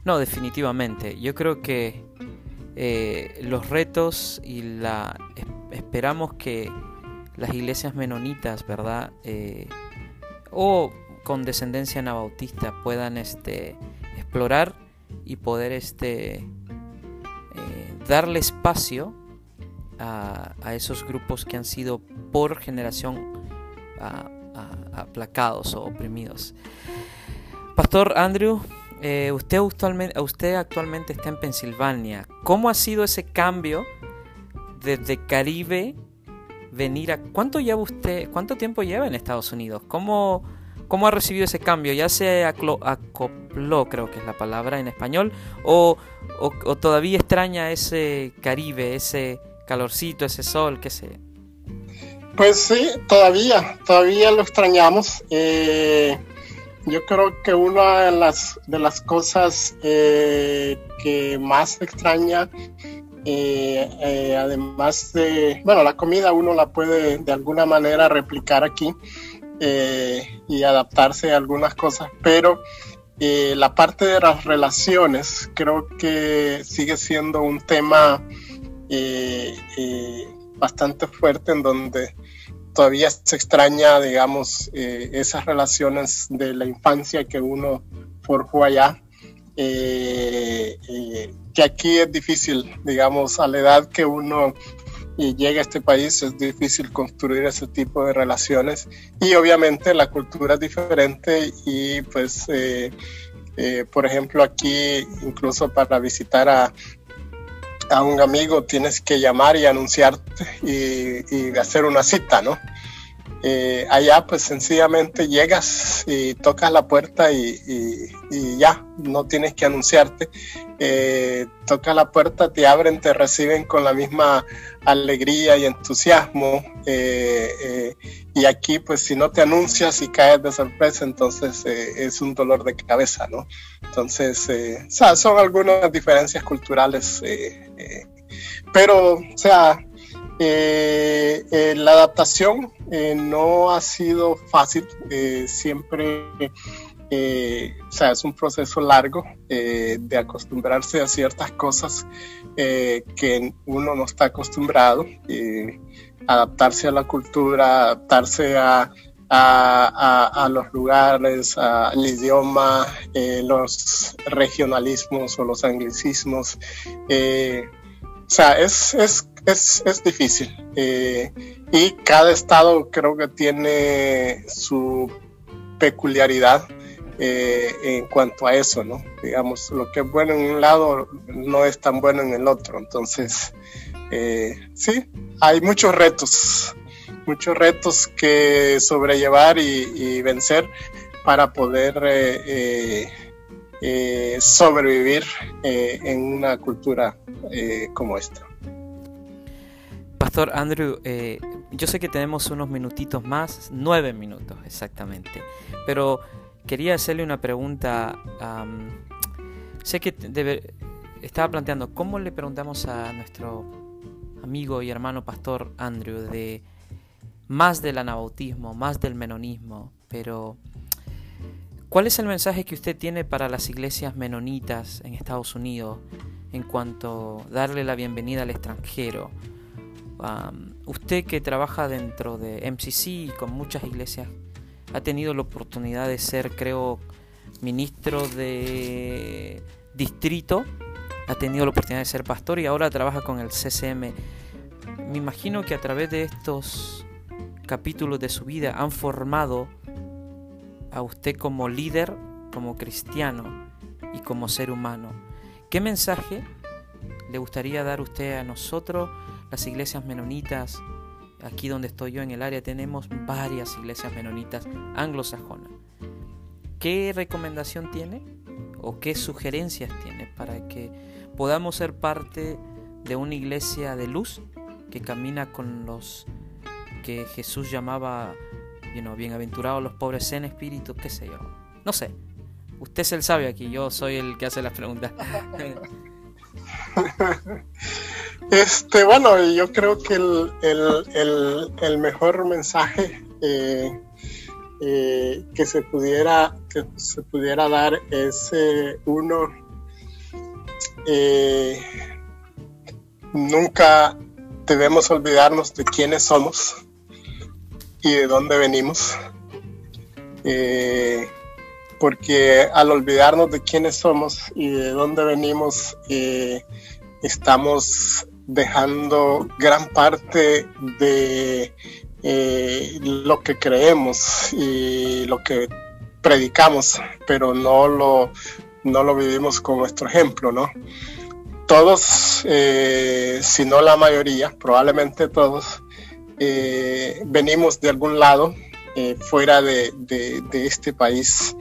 No, definitivamente. Yo creo que eh, los retos y esperamos que las iglesias menonitas, ¿verdad? Eh, o con descendencia anabautista puedan este, explorar y poder este, eh, darle espacio a, esos grupos que han sido por generación aplacados o oprimidos. Pastor Andrew, eh, usted, actualmente, usted actualmente está en Pensilvania. ¿Cómo ha sido ese cambio desde Caribe venir a... ¿Cuánto lleva usted, cuánto tiempo lleva en Estados Unidos? ¿Cómo, cómo ha recibido ese cambio? ¿Ya se acopló, creo que es la palabra en español? ¿O, o, todavía extraña ese Caribe, ese calorcito, ese sol, qué sé? Pues sí, todavía, todavía lo extrañamos. Eh, yo creo que una de las, de las cosas eh, que más extraña, eh, eh, además de, bueno, la comida uno la puede de alguna manera replicar aquí y adaptarse a algunas cosas, pero la parte de las relaciones creo que sigue siendo un tema bastante fuerte en donde todavía se extraña, digamos, eh, esas relaciones de la infancia que uno forjó allá, eh, eh, que aquí es difícil, digamos, a la edad que uno llega a este país es difícil construir ese tipo de relaciones. Y obviamente la cultura es diferente y pues, por ejemplo, aquí incluso para visitar a, a un amigo tienes que llamar y anunciarte y, hacer una cita, ¿no? Eh, allá pues sencillamente llegas y tocas la puerta y, ya, no tienes que anunciarte. Eh, tocas la puerta, te abren, te reciben con la misma alegría y entusiasmo. Eh, y aquí pues si no te anuncias y caes de sorpresa, entonces es un dolor de cabeza, ¿no? Entonces, son algunas diferencias culturales. Pero, o sea, eh, eh, la adaptación eh, no ha sido fácil, siempre, o sea, es un proceso largo de acostumbrarse a ciertas cosas que uno no está acostumbrado, adaptarse a la cultura, adaptarse a, a, los lugares, al idioma, los regionalismos o los anglicismos. O sea, es, es es, es difícil. Eh, y cada estado creo que tiene su peculiaridad eh, en cuanto a eso, ¿no? Digamos, lo que es bueno en un lado no es tan bueno en el otro. Entonces, sí, hay muchos retos, muchos retos que sobrellevar y, vencer para poder sobrevivir en una cultura como esta. Pastor Andrew, eh, yo sé que tenemos unos minutitos más, nueve minutos exactamente, pero quería hacerle una pregunta. sé que estaba planteando, ¿cómo le preguntamos a nuestro amigo y hermano Pastor Andrew de más del anabautismo, más del menonismo, pero ¿cuál es el mensaje que usted tiene para las iglesias menonitas en Estados Unidos en cuanto a darle la bienvenida al extranjero? usted que trabaja dentro de MCC y con muchas iglesias, ha tenido la oportunidad de ser, creo, ministro de distrito, ha tenido la oportunidad de ser pastor y ahora trabaja con el CCM. Me imagino que a través de estos capítulos de su vida han formado a usted como líder, como cristiano y como ser humano. ¿Qué mensaje le gustaría dar usted a nosotros? las iglesias menonitas, aquí donde estoy yo en el área tenemos varias iglesias menonitas anglosajonas. ¿Qué recomendación tiene o qué sugerencias tiene para que podamos ser parte de una iglesia de luz que camina con los que Jesús llamaba, you know, bienaventurados los pobres en espíritu, qué sé yo? No sé. Usted es el sabio aquí, yo soy el que hace las preguntas. Este, bueno, yo creo que el, mejor mensaje eh, eh, que se pudiera que se pudiera dar es eh, uno nunca debemos olvidarnos de quiénes somos y de dónde venimos porque al olvidarnos de quiénes somos y de dónde venimos estamos dejando gran parte de eh, lo que creemos y lo que predicamos, pero no lo, no lo vivimos con nuestro ejemplo, ¿no? Todos, eh, si no la mayoría, probablemente todos, eh, venimos de algún lado fuera de, de, este país.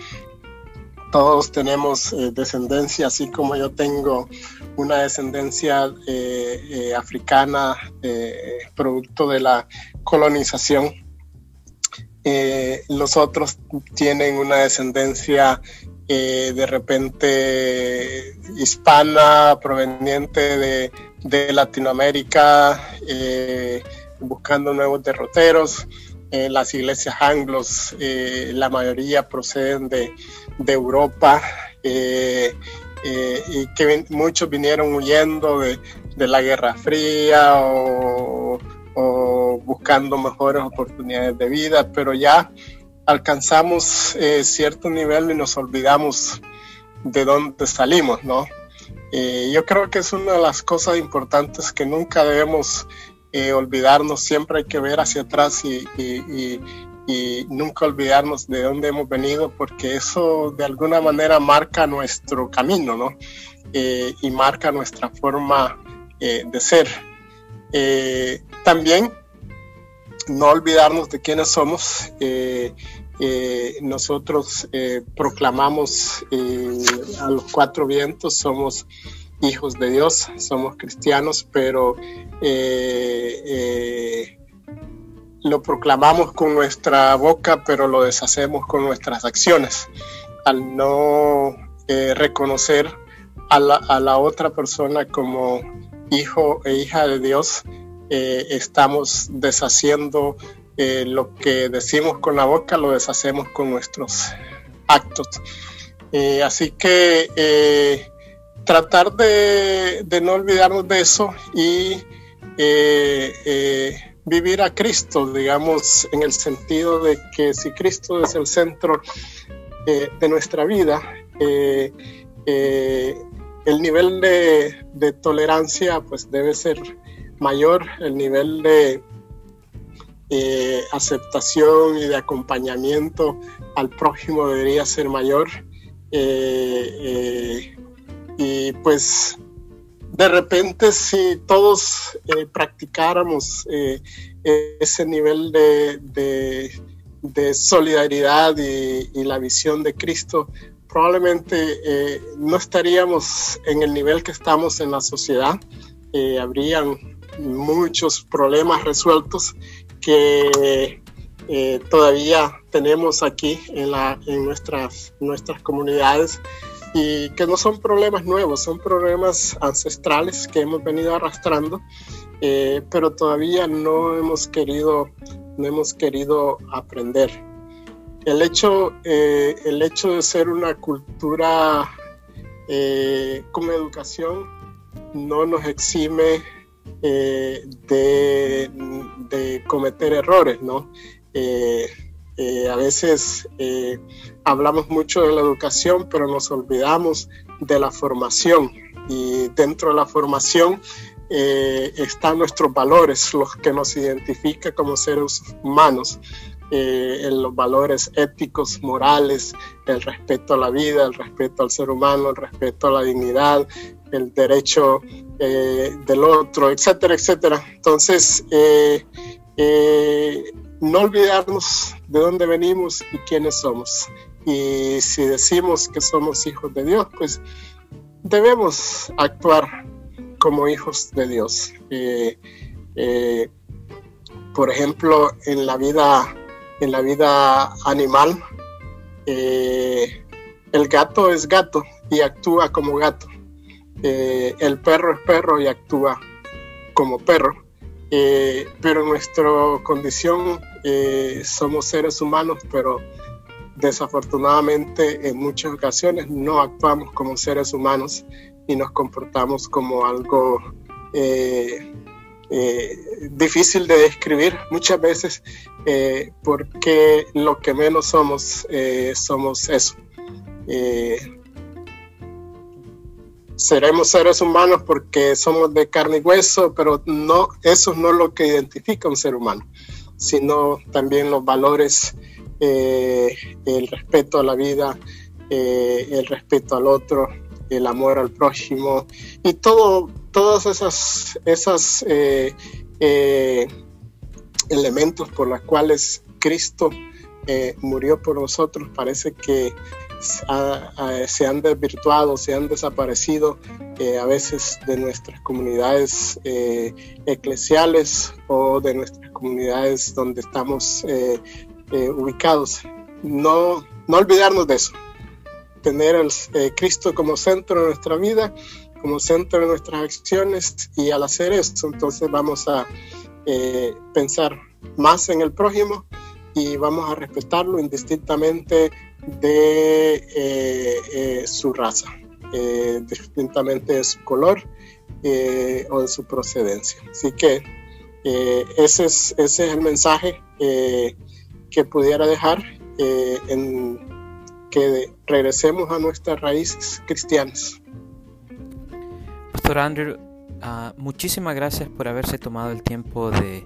Todos tenemos descendencia, así como yo tengo una descendencia eh, eh, africana eh, producto de la colonización. los otros tienen una descendencia de repente hispana proveniente de, de Latinoamérica, buscando nuevos derroteros. las iglesias anglos, la mayoría proceden de, Europa. Eh, y que muchos vinieron huyendo de, la Guerra Fría o, buscando mejores oportunidades de vida, pero ya alcanzamos eh, cierto nivel y nos olvidamos de dónde salimos, ¿no? Eh, yo creo que es una de las cosas importantes que nunca debemos olvidarnos, siempre hay que ver hacia atrás y, nunca olvidarnos de dónde hemos venido, porque eso de alguna manera marca nuestro camino, ¿no? Eh, y marca nuestra forma eh, de ser. Eh, también no olvidarnos de quiénes somos. nosotros proclamamos a los cuatro vientos, somos hijos de Dios, somos cristianos, pero lo proclamamos con nuestra boca, pero lo deshacemos con nuestras acciones. Al no eh, reconocer a la, otra persona como hijo e hija de Dios, eh, estamos deshaciendo eh, lo que decimos con la boca, lo deshacemos con nuestros actos. así que tratar de, no olvidarnos de eso y vivir a Cristo, digamos, en el sentido de que si Cristo es el centro eh, de nuestra vida, eh, eh, el nivel de, tolerancia pues debe ser mayor, el nivel de aceptación y de acompañamiento al prójimo debería ser mayor. Y pues de repente si todos practicáramos ese nivel de, solidaridad y, la visión de Cristo, probablemente no estaríamos en el nivel que estamos en la sociedad. habrían muchos problemas resueltos que eh, todavía tenemos aquí en, en nuestras, nuestras comunidades y que no son problemas nuevos, son problemas ancestrales que hemos venido arrastrando, eh, pero todavía no hemos querido, no hemos querido aprender. El hecho, eh, el hecho de ser una cultura con educación no nos exime eh, de, cometer errores, ¿no? Eh, eh, a veces hablamos mucho de la educación, pero nos olvidamos de la formación y dentro de la formación están nuestros valores, los que nos identifican como seres humanos. en los valores éticos, morales, el respeto a la vida, el respeto al ser humano, el respeto a la dignidad, el derecho eh, del otro, etcétera, etcétera. Entonces, eh, eh, no olvidarnos de dónde venimos y quiénes somos. Y si decimos que somos hijos de Dios, pues debemos actuar como hijos de Dios. por ejemplo, en la vida, en la vida animal, el gato es gato y actúa como gato. Eh, el perro es perro y actúa como perro, eh, pero nuestra condición eh, somos seres humanos, pero desafortunadamente en muchas ocasiones no actuamos como seres humanos y nos comportamos como algo difícil de describir muchas veces porque lo que menos somos somos eso seremos seres humanos porque somos de carne y hueso, pero no, eso no es lo que identifica un ser humano, sino también los valores, eh, el respeto a la vida, eh, el respeto al otro, el amor al prójimo y todo, todos esas, esas eh, elementos por los cuales Cristo murió por nosotros, parece que se han desvirtuado, se han desaparecido eh, a veces de nuestras comunidades eh, eclesiales o de nuestras comunidades donde estamos eh, ubicados. No, no olvidarnos de eso, tener al Cristo como centro de nuestra vida, como centro de nuestras acciones y al hacer eso entonces vamos a pensar más en el prójimo y vamos a respetarlo indistintamente de eh, eh, su raza, eh, distintamente de su color o de su procedencia. Así que ese, es, ese es el mensaje que pudiera dejar en que regresemos a nuestras raíces cristianas. Pastor Andrew, ah, muchísimas gracias por haberse tomado el tiempo de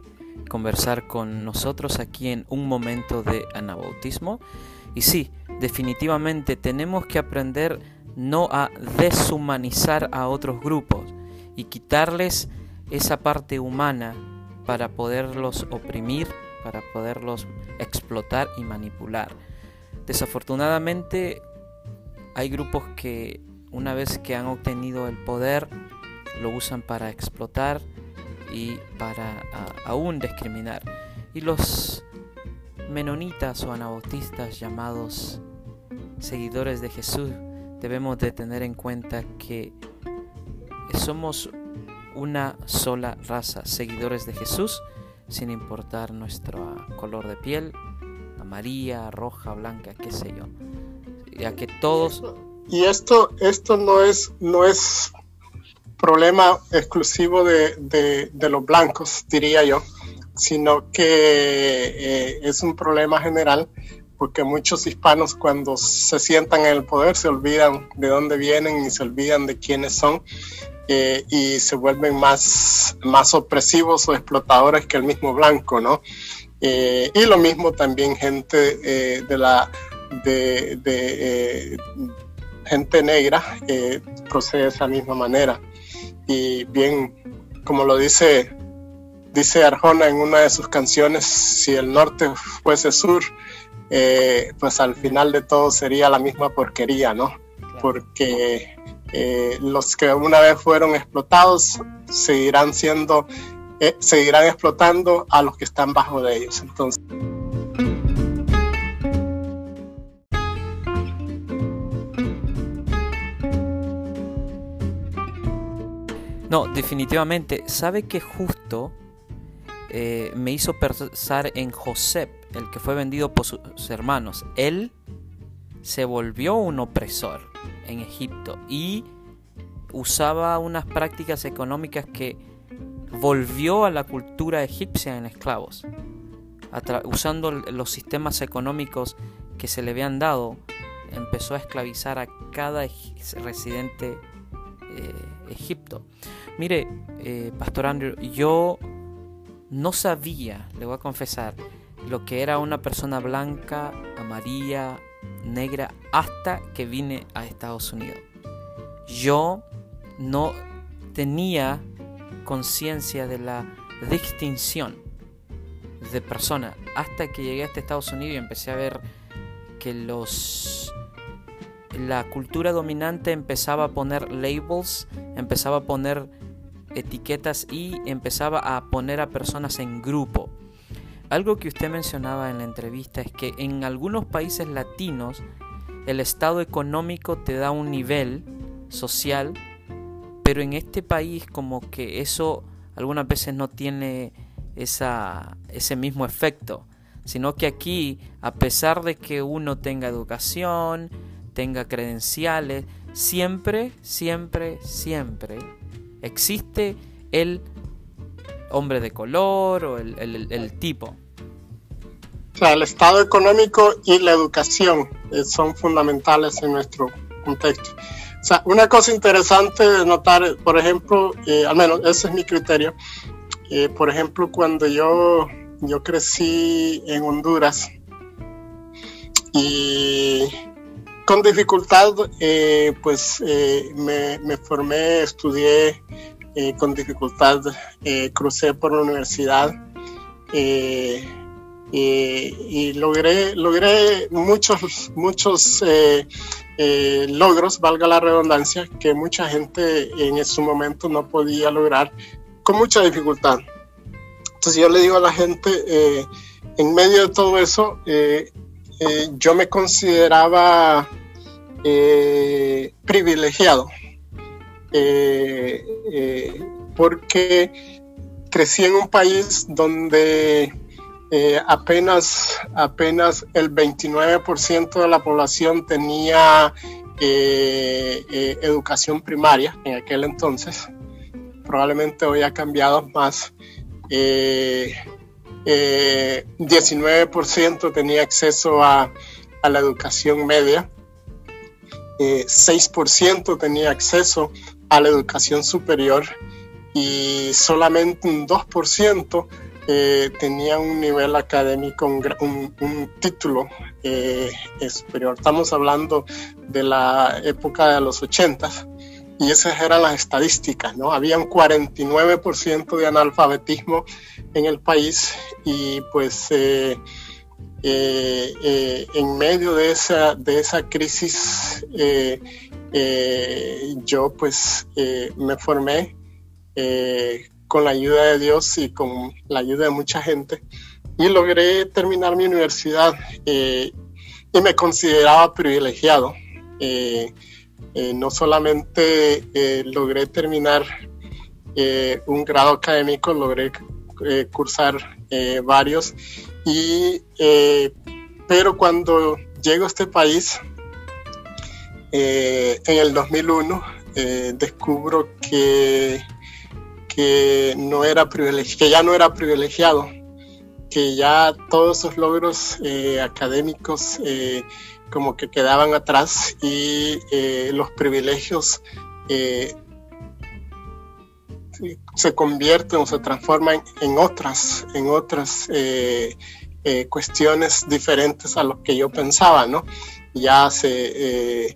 conversar con nosotros aquí en un momento de anabautismo. Y sí, definitivamente tenemos que aprender no a deshumanizar a otros grupos y quitarles esa parte humana para poderlos oprimir, para poderlos explotar y manipular. Desafortunadamente hay grupos que una vez que han obtenido el poder lo usan para explotar y para aún discriminar. Y los menonitas o anabautistas llamados seguidores de Jesús debemos de tener en cuenta que somos una sola raza, seguidores de Jesús, sin importar nuestro color de piel, amarilla, roja, blanca, qué sé yo. Ya que todos y esto esto no es no es problema exclusivo de, los blancos, diría yo, sino que eh, es un problema general porque muchos hispanos cuando se sientan en el poder se olvidan de dónde vienen y se olvidan de quiénes son eh, y se vuelven más, más opresivos o explotadores que el mismo blanco, ¿no? Eh, y lo mismo también gente de la de, gente negra procede de esa misma manera y bien, como lo dice, dice Arjona en una de sus canciones, si el norte fuese sur, eh, pues al final de todo sería la misma porquería, ¿no? Porque eh, los que una vez fueron explotados seguirán siendo, eh, seguirán explotando a los que están bajo de ellos. Entonces. No, definitivamente. ¿Sabe que justo eh, me hizo pensar en José, el que fue vendido por sus hermanos? Él se volvió un opresor en Egipto y usaba unas prácticas económicas que volvió a la cultura egipcia en esclavos, usando los sistemas económicos que se le habían dado, empezó a esclavizar a cada residente eh, Egipto. Mire, eh, Pastor Andrew, yo no sabía, le voy a confesar, lo que era una persona blanca, amarilla, negra, hasta que vine a Estados Unidos. Yo no tenía conciencia de la distinción de persona hasta que llegué a este Estados Unidos y empecé a ver que los la cultura dominante empezaba a poner labels, empezaba a poner etiquetas y empezaba a poner a personas en grupo. Algo que usted mencionaba en la entrevista es que en algunos países latinos el estado económico te da un nivel social, pero en este país como que eso algunas veces no tiene esa, ese mismo efecto, sino que aquí, a pesar de que uno tenga educación, tenga credenciales, siempre, siempre, siempre existe el hombre de color o el, tipo. O sea, el estado económico y la educación eh, son fundamentales en nuestro contexto. O sea, una cosa interesante de notar, por ejemplo, eh, al menos ese es mi criterio, eh, por ejemplo, cuando yo, yo crecí en Honduras y con dificultad, eh, pues eh, me, formé, estudié eh, con dificultad, crucé por la universidad y logré, logré muchos, muchos logros, valga la redundancia, que mucha gente en su momento no podía lograr con mucha dificultad. Entonces yo le digo a la gente, en medio de todo eso, yo me consideraba eh, privilegiado eh, porque crecí en un país donde apenas, apenas el 29% de la población tenía educación primaria en aquel entonces. Probablemente hoy ha cambiado más. 19% eh, tenía acceso a, la educación media, 6% eh, tenía acceso a la educación superior y solamente un 2% eh, tenía un nivel académico, un, título superior. Estamos hablando de la época de los 80 y esas eran las estadísticas, ¿no? Había un 49% de analfabetismo en el país y pues eh, eh, eh, en medio de esa, de esa crisis yo pues me formé con la ayuda de Dios y con la ayuda de mucha gente y logré terminar mi universidad y me consideraba privilegiado. no solamente logré terminar un grado académico, logré eh, cursar eh, varios. Y, eh, pero cuando llego a este país, en el 2001, descubro que, que, no era que ya no era privilegiado, que ya todos esos logros académicos como que quedaban atrás y los privilegios se convierten o se transforman en otras, en otras eh, eh, cuestiones diferentes a lo que yo pensaba, ¿no? Ya se,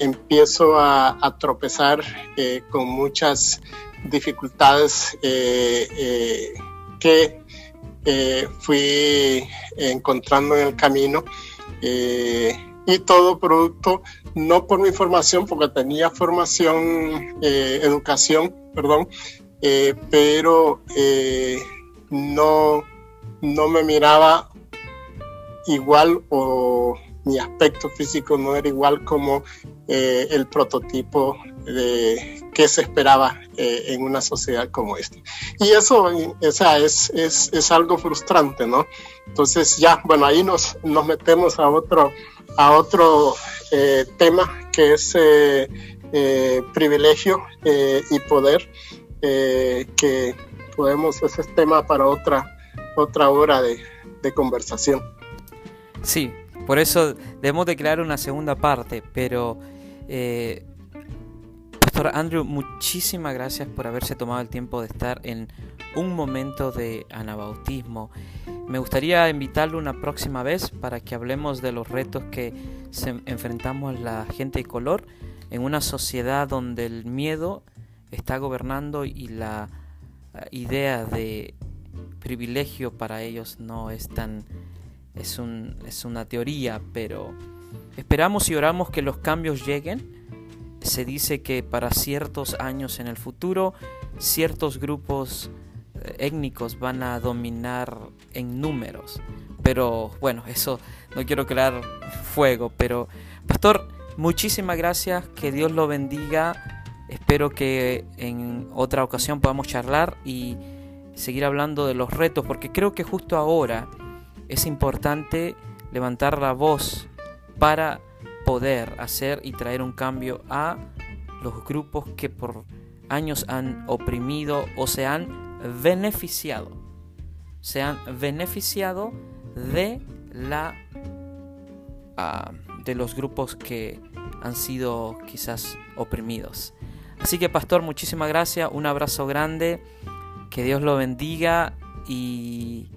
empiezo a, tropezar con muchas dificultades que fui encontrando en el camino y todo producto no por mi formación, porque tenía formación, eh, educación, perdón, eh, pero eh, no, no me miraba igual o mi aspecto físico no era igual como el prototipo de que se esperaba en una sociedad como esta. Y eso es, es, es, algo frustrante, ¿no? Entonces ya, bueno, ahí nos, nos metemos a otro, a otro eh, tema que es eh, eh, privilegio y poder, que podemos, ese es tema para otra, otra hora de, de conversación. Sí, por eso debemos de crear una segunda parte, pero Pastor Andrew, muchísimas gracias por haberse tomado el tiempo de estar en un momento de anabautismo. Me gustaría invitarlo una próxima vez para que hablemos de los retos que se enfrentamos la gente de color en una sociedad donde el miedo está gobernando y la eh, idea de privilegio para ellos no es tan es, un, es una teoría, pero esperamos y oramos que los cambios lleguen. Se dice que para ciertos años en el futuro, ciertos grupos étnicos van a dominar en números. Pero bueno, eso no quiero crear fuego. Pero, pastor, muchísimas gracias. Que Dios lo bendiga. Espero que en otra ocasión podamos charlar y seguir hablando de los retos, porque creo que justo ahora es importante levantar la voz para poder hacer y traer un cambio a los grupos que por años han oprimido o se han beneficiado, se han beneficiado de la ah, de los grupos que han sido quizás oprimidos. Así que pastor, muchísimas gracias, un abrazo grande, que Dios lo bendiga y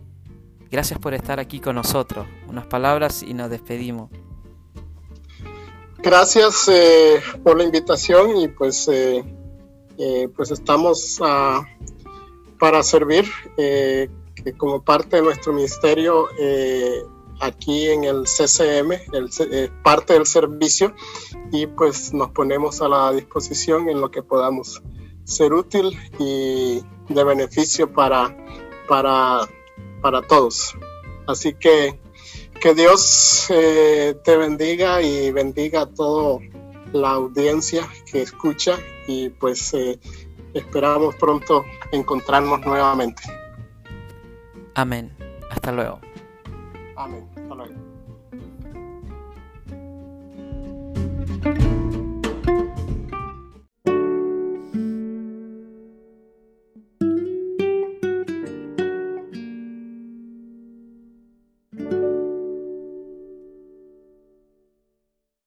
gracias por estar aquí con nosotros. Unas palabras y nos despedimos. Gracias eh, por la invitación y pues, eh, eh, pues estamos a para servir como parte de nuestro ministerio aquí en el CCM, parte del servicio, y pues nos ponemos a la disposición en lo que podamos ser útil y de beneficio para, para, para todos. Así que que Dios te bendiga y bendiga a toda la audiencia que escucha y pues esperamos pronto encontrarnos nuevamente. Amén. Hasta luego. Amén. Hasta luego.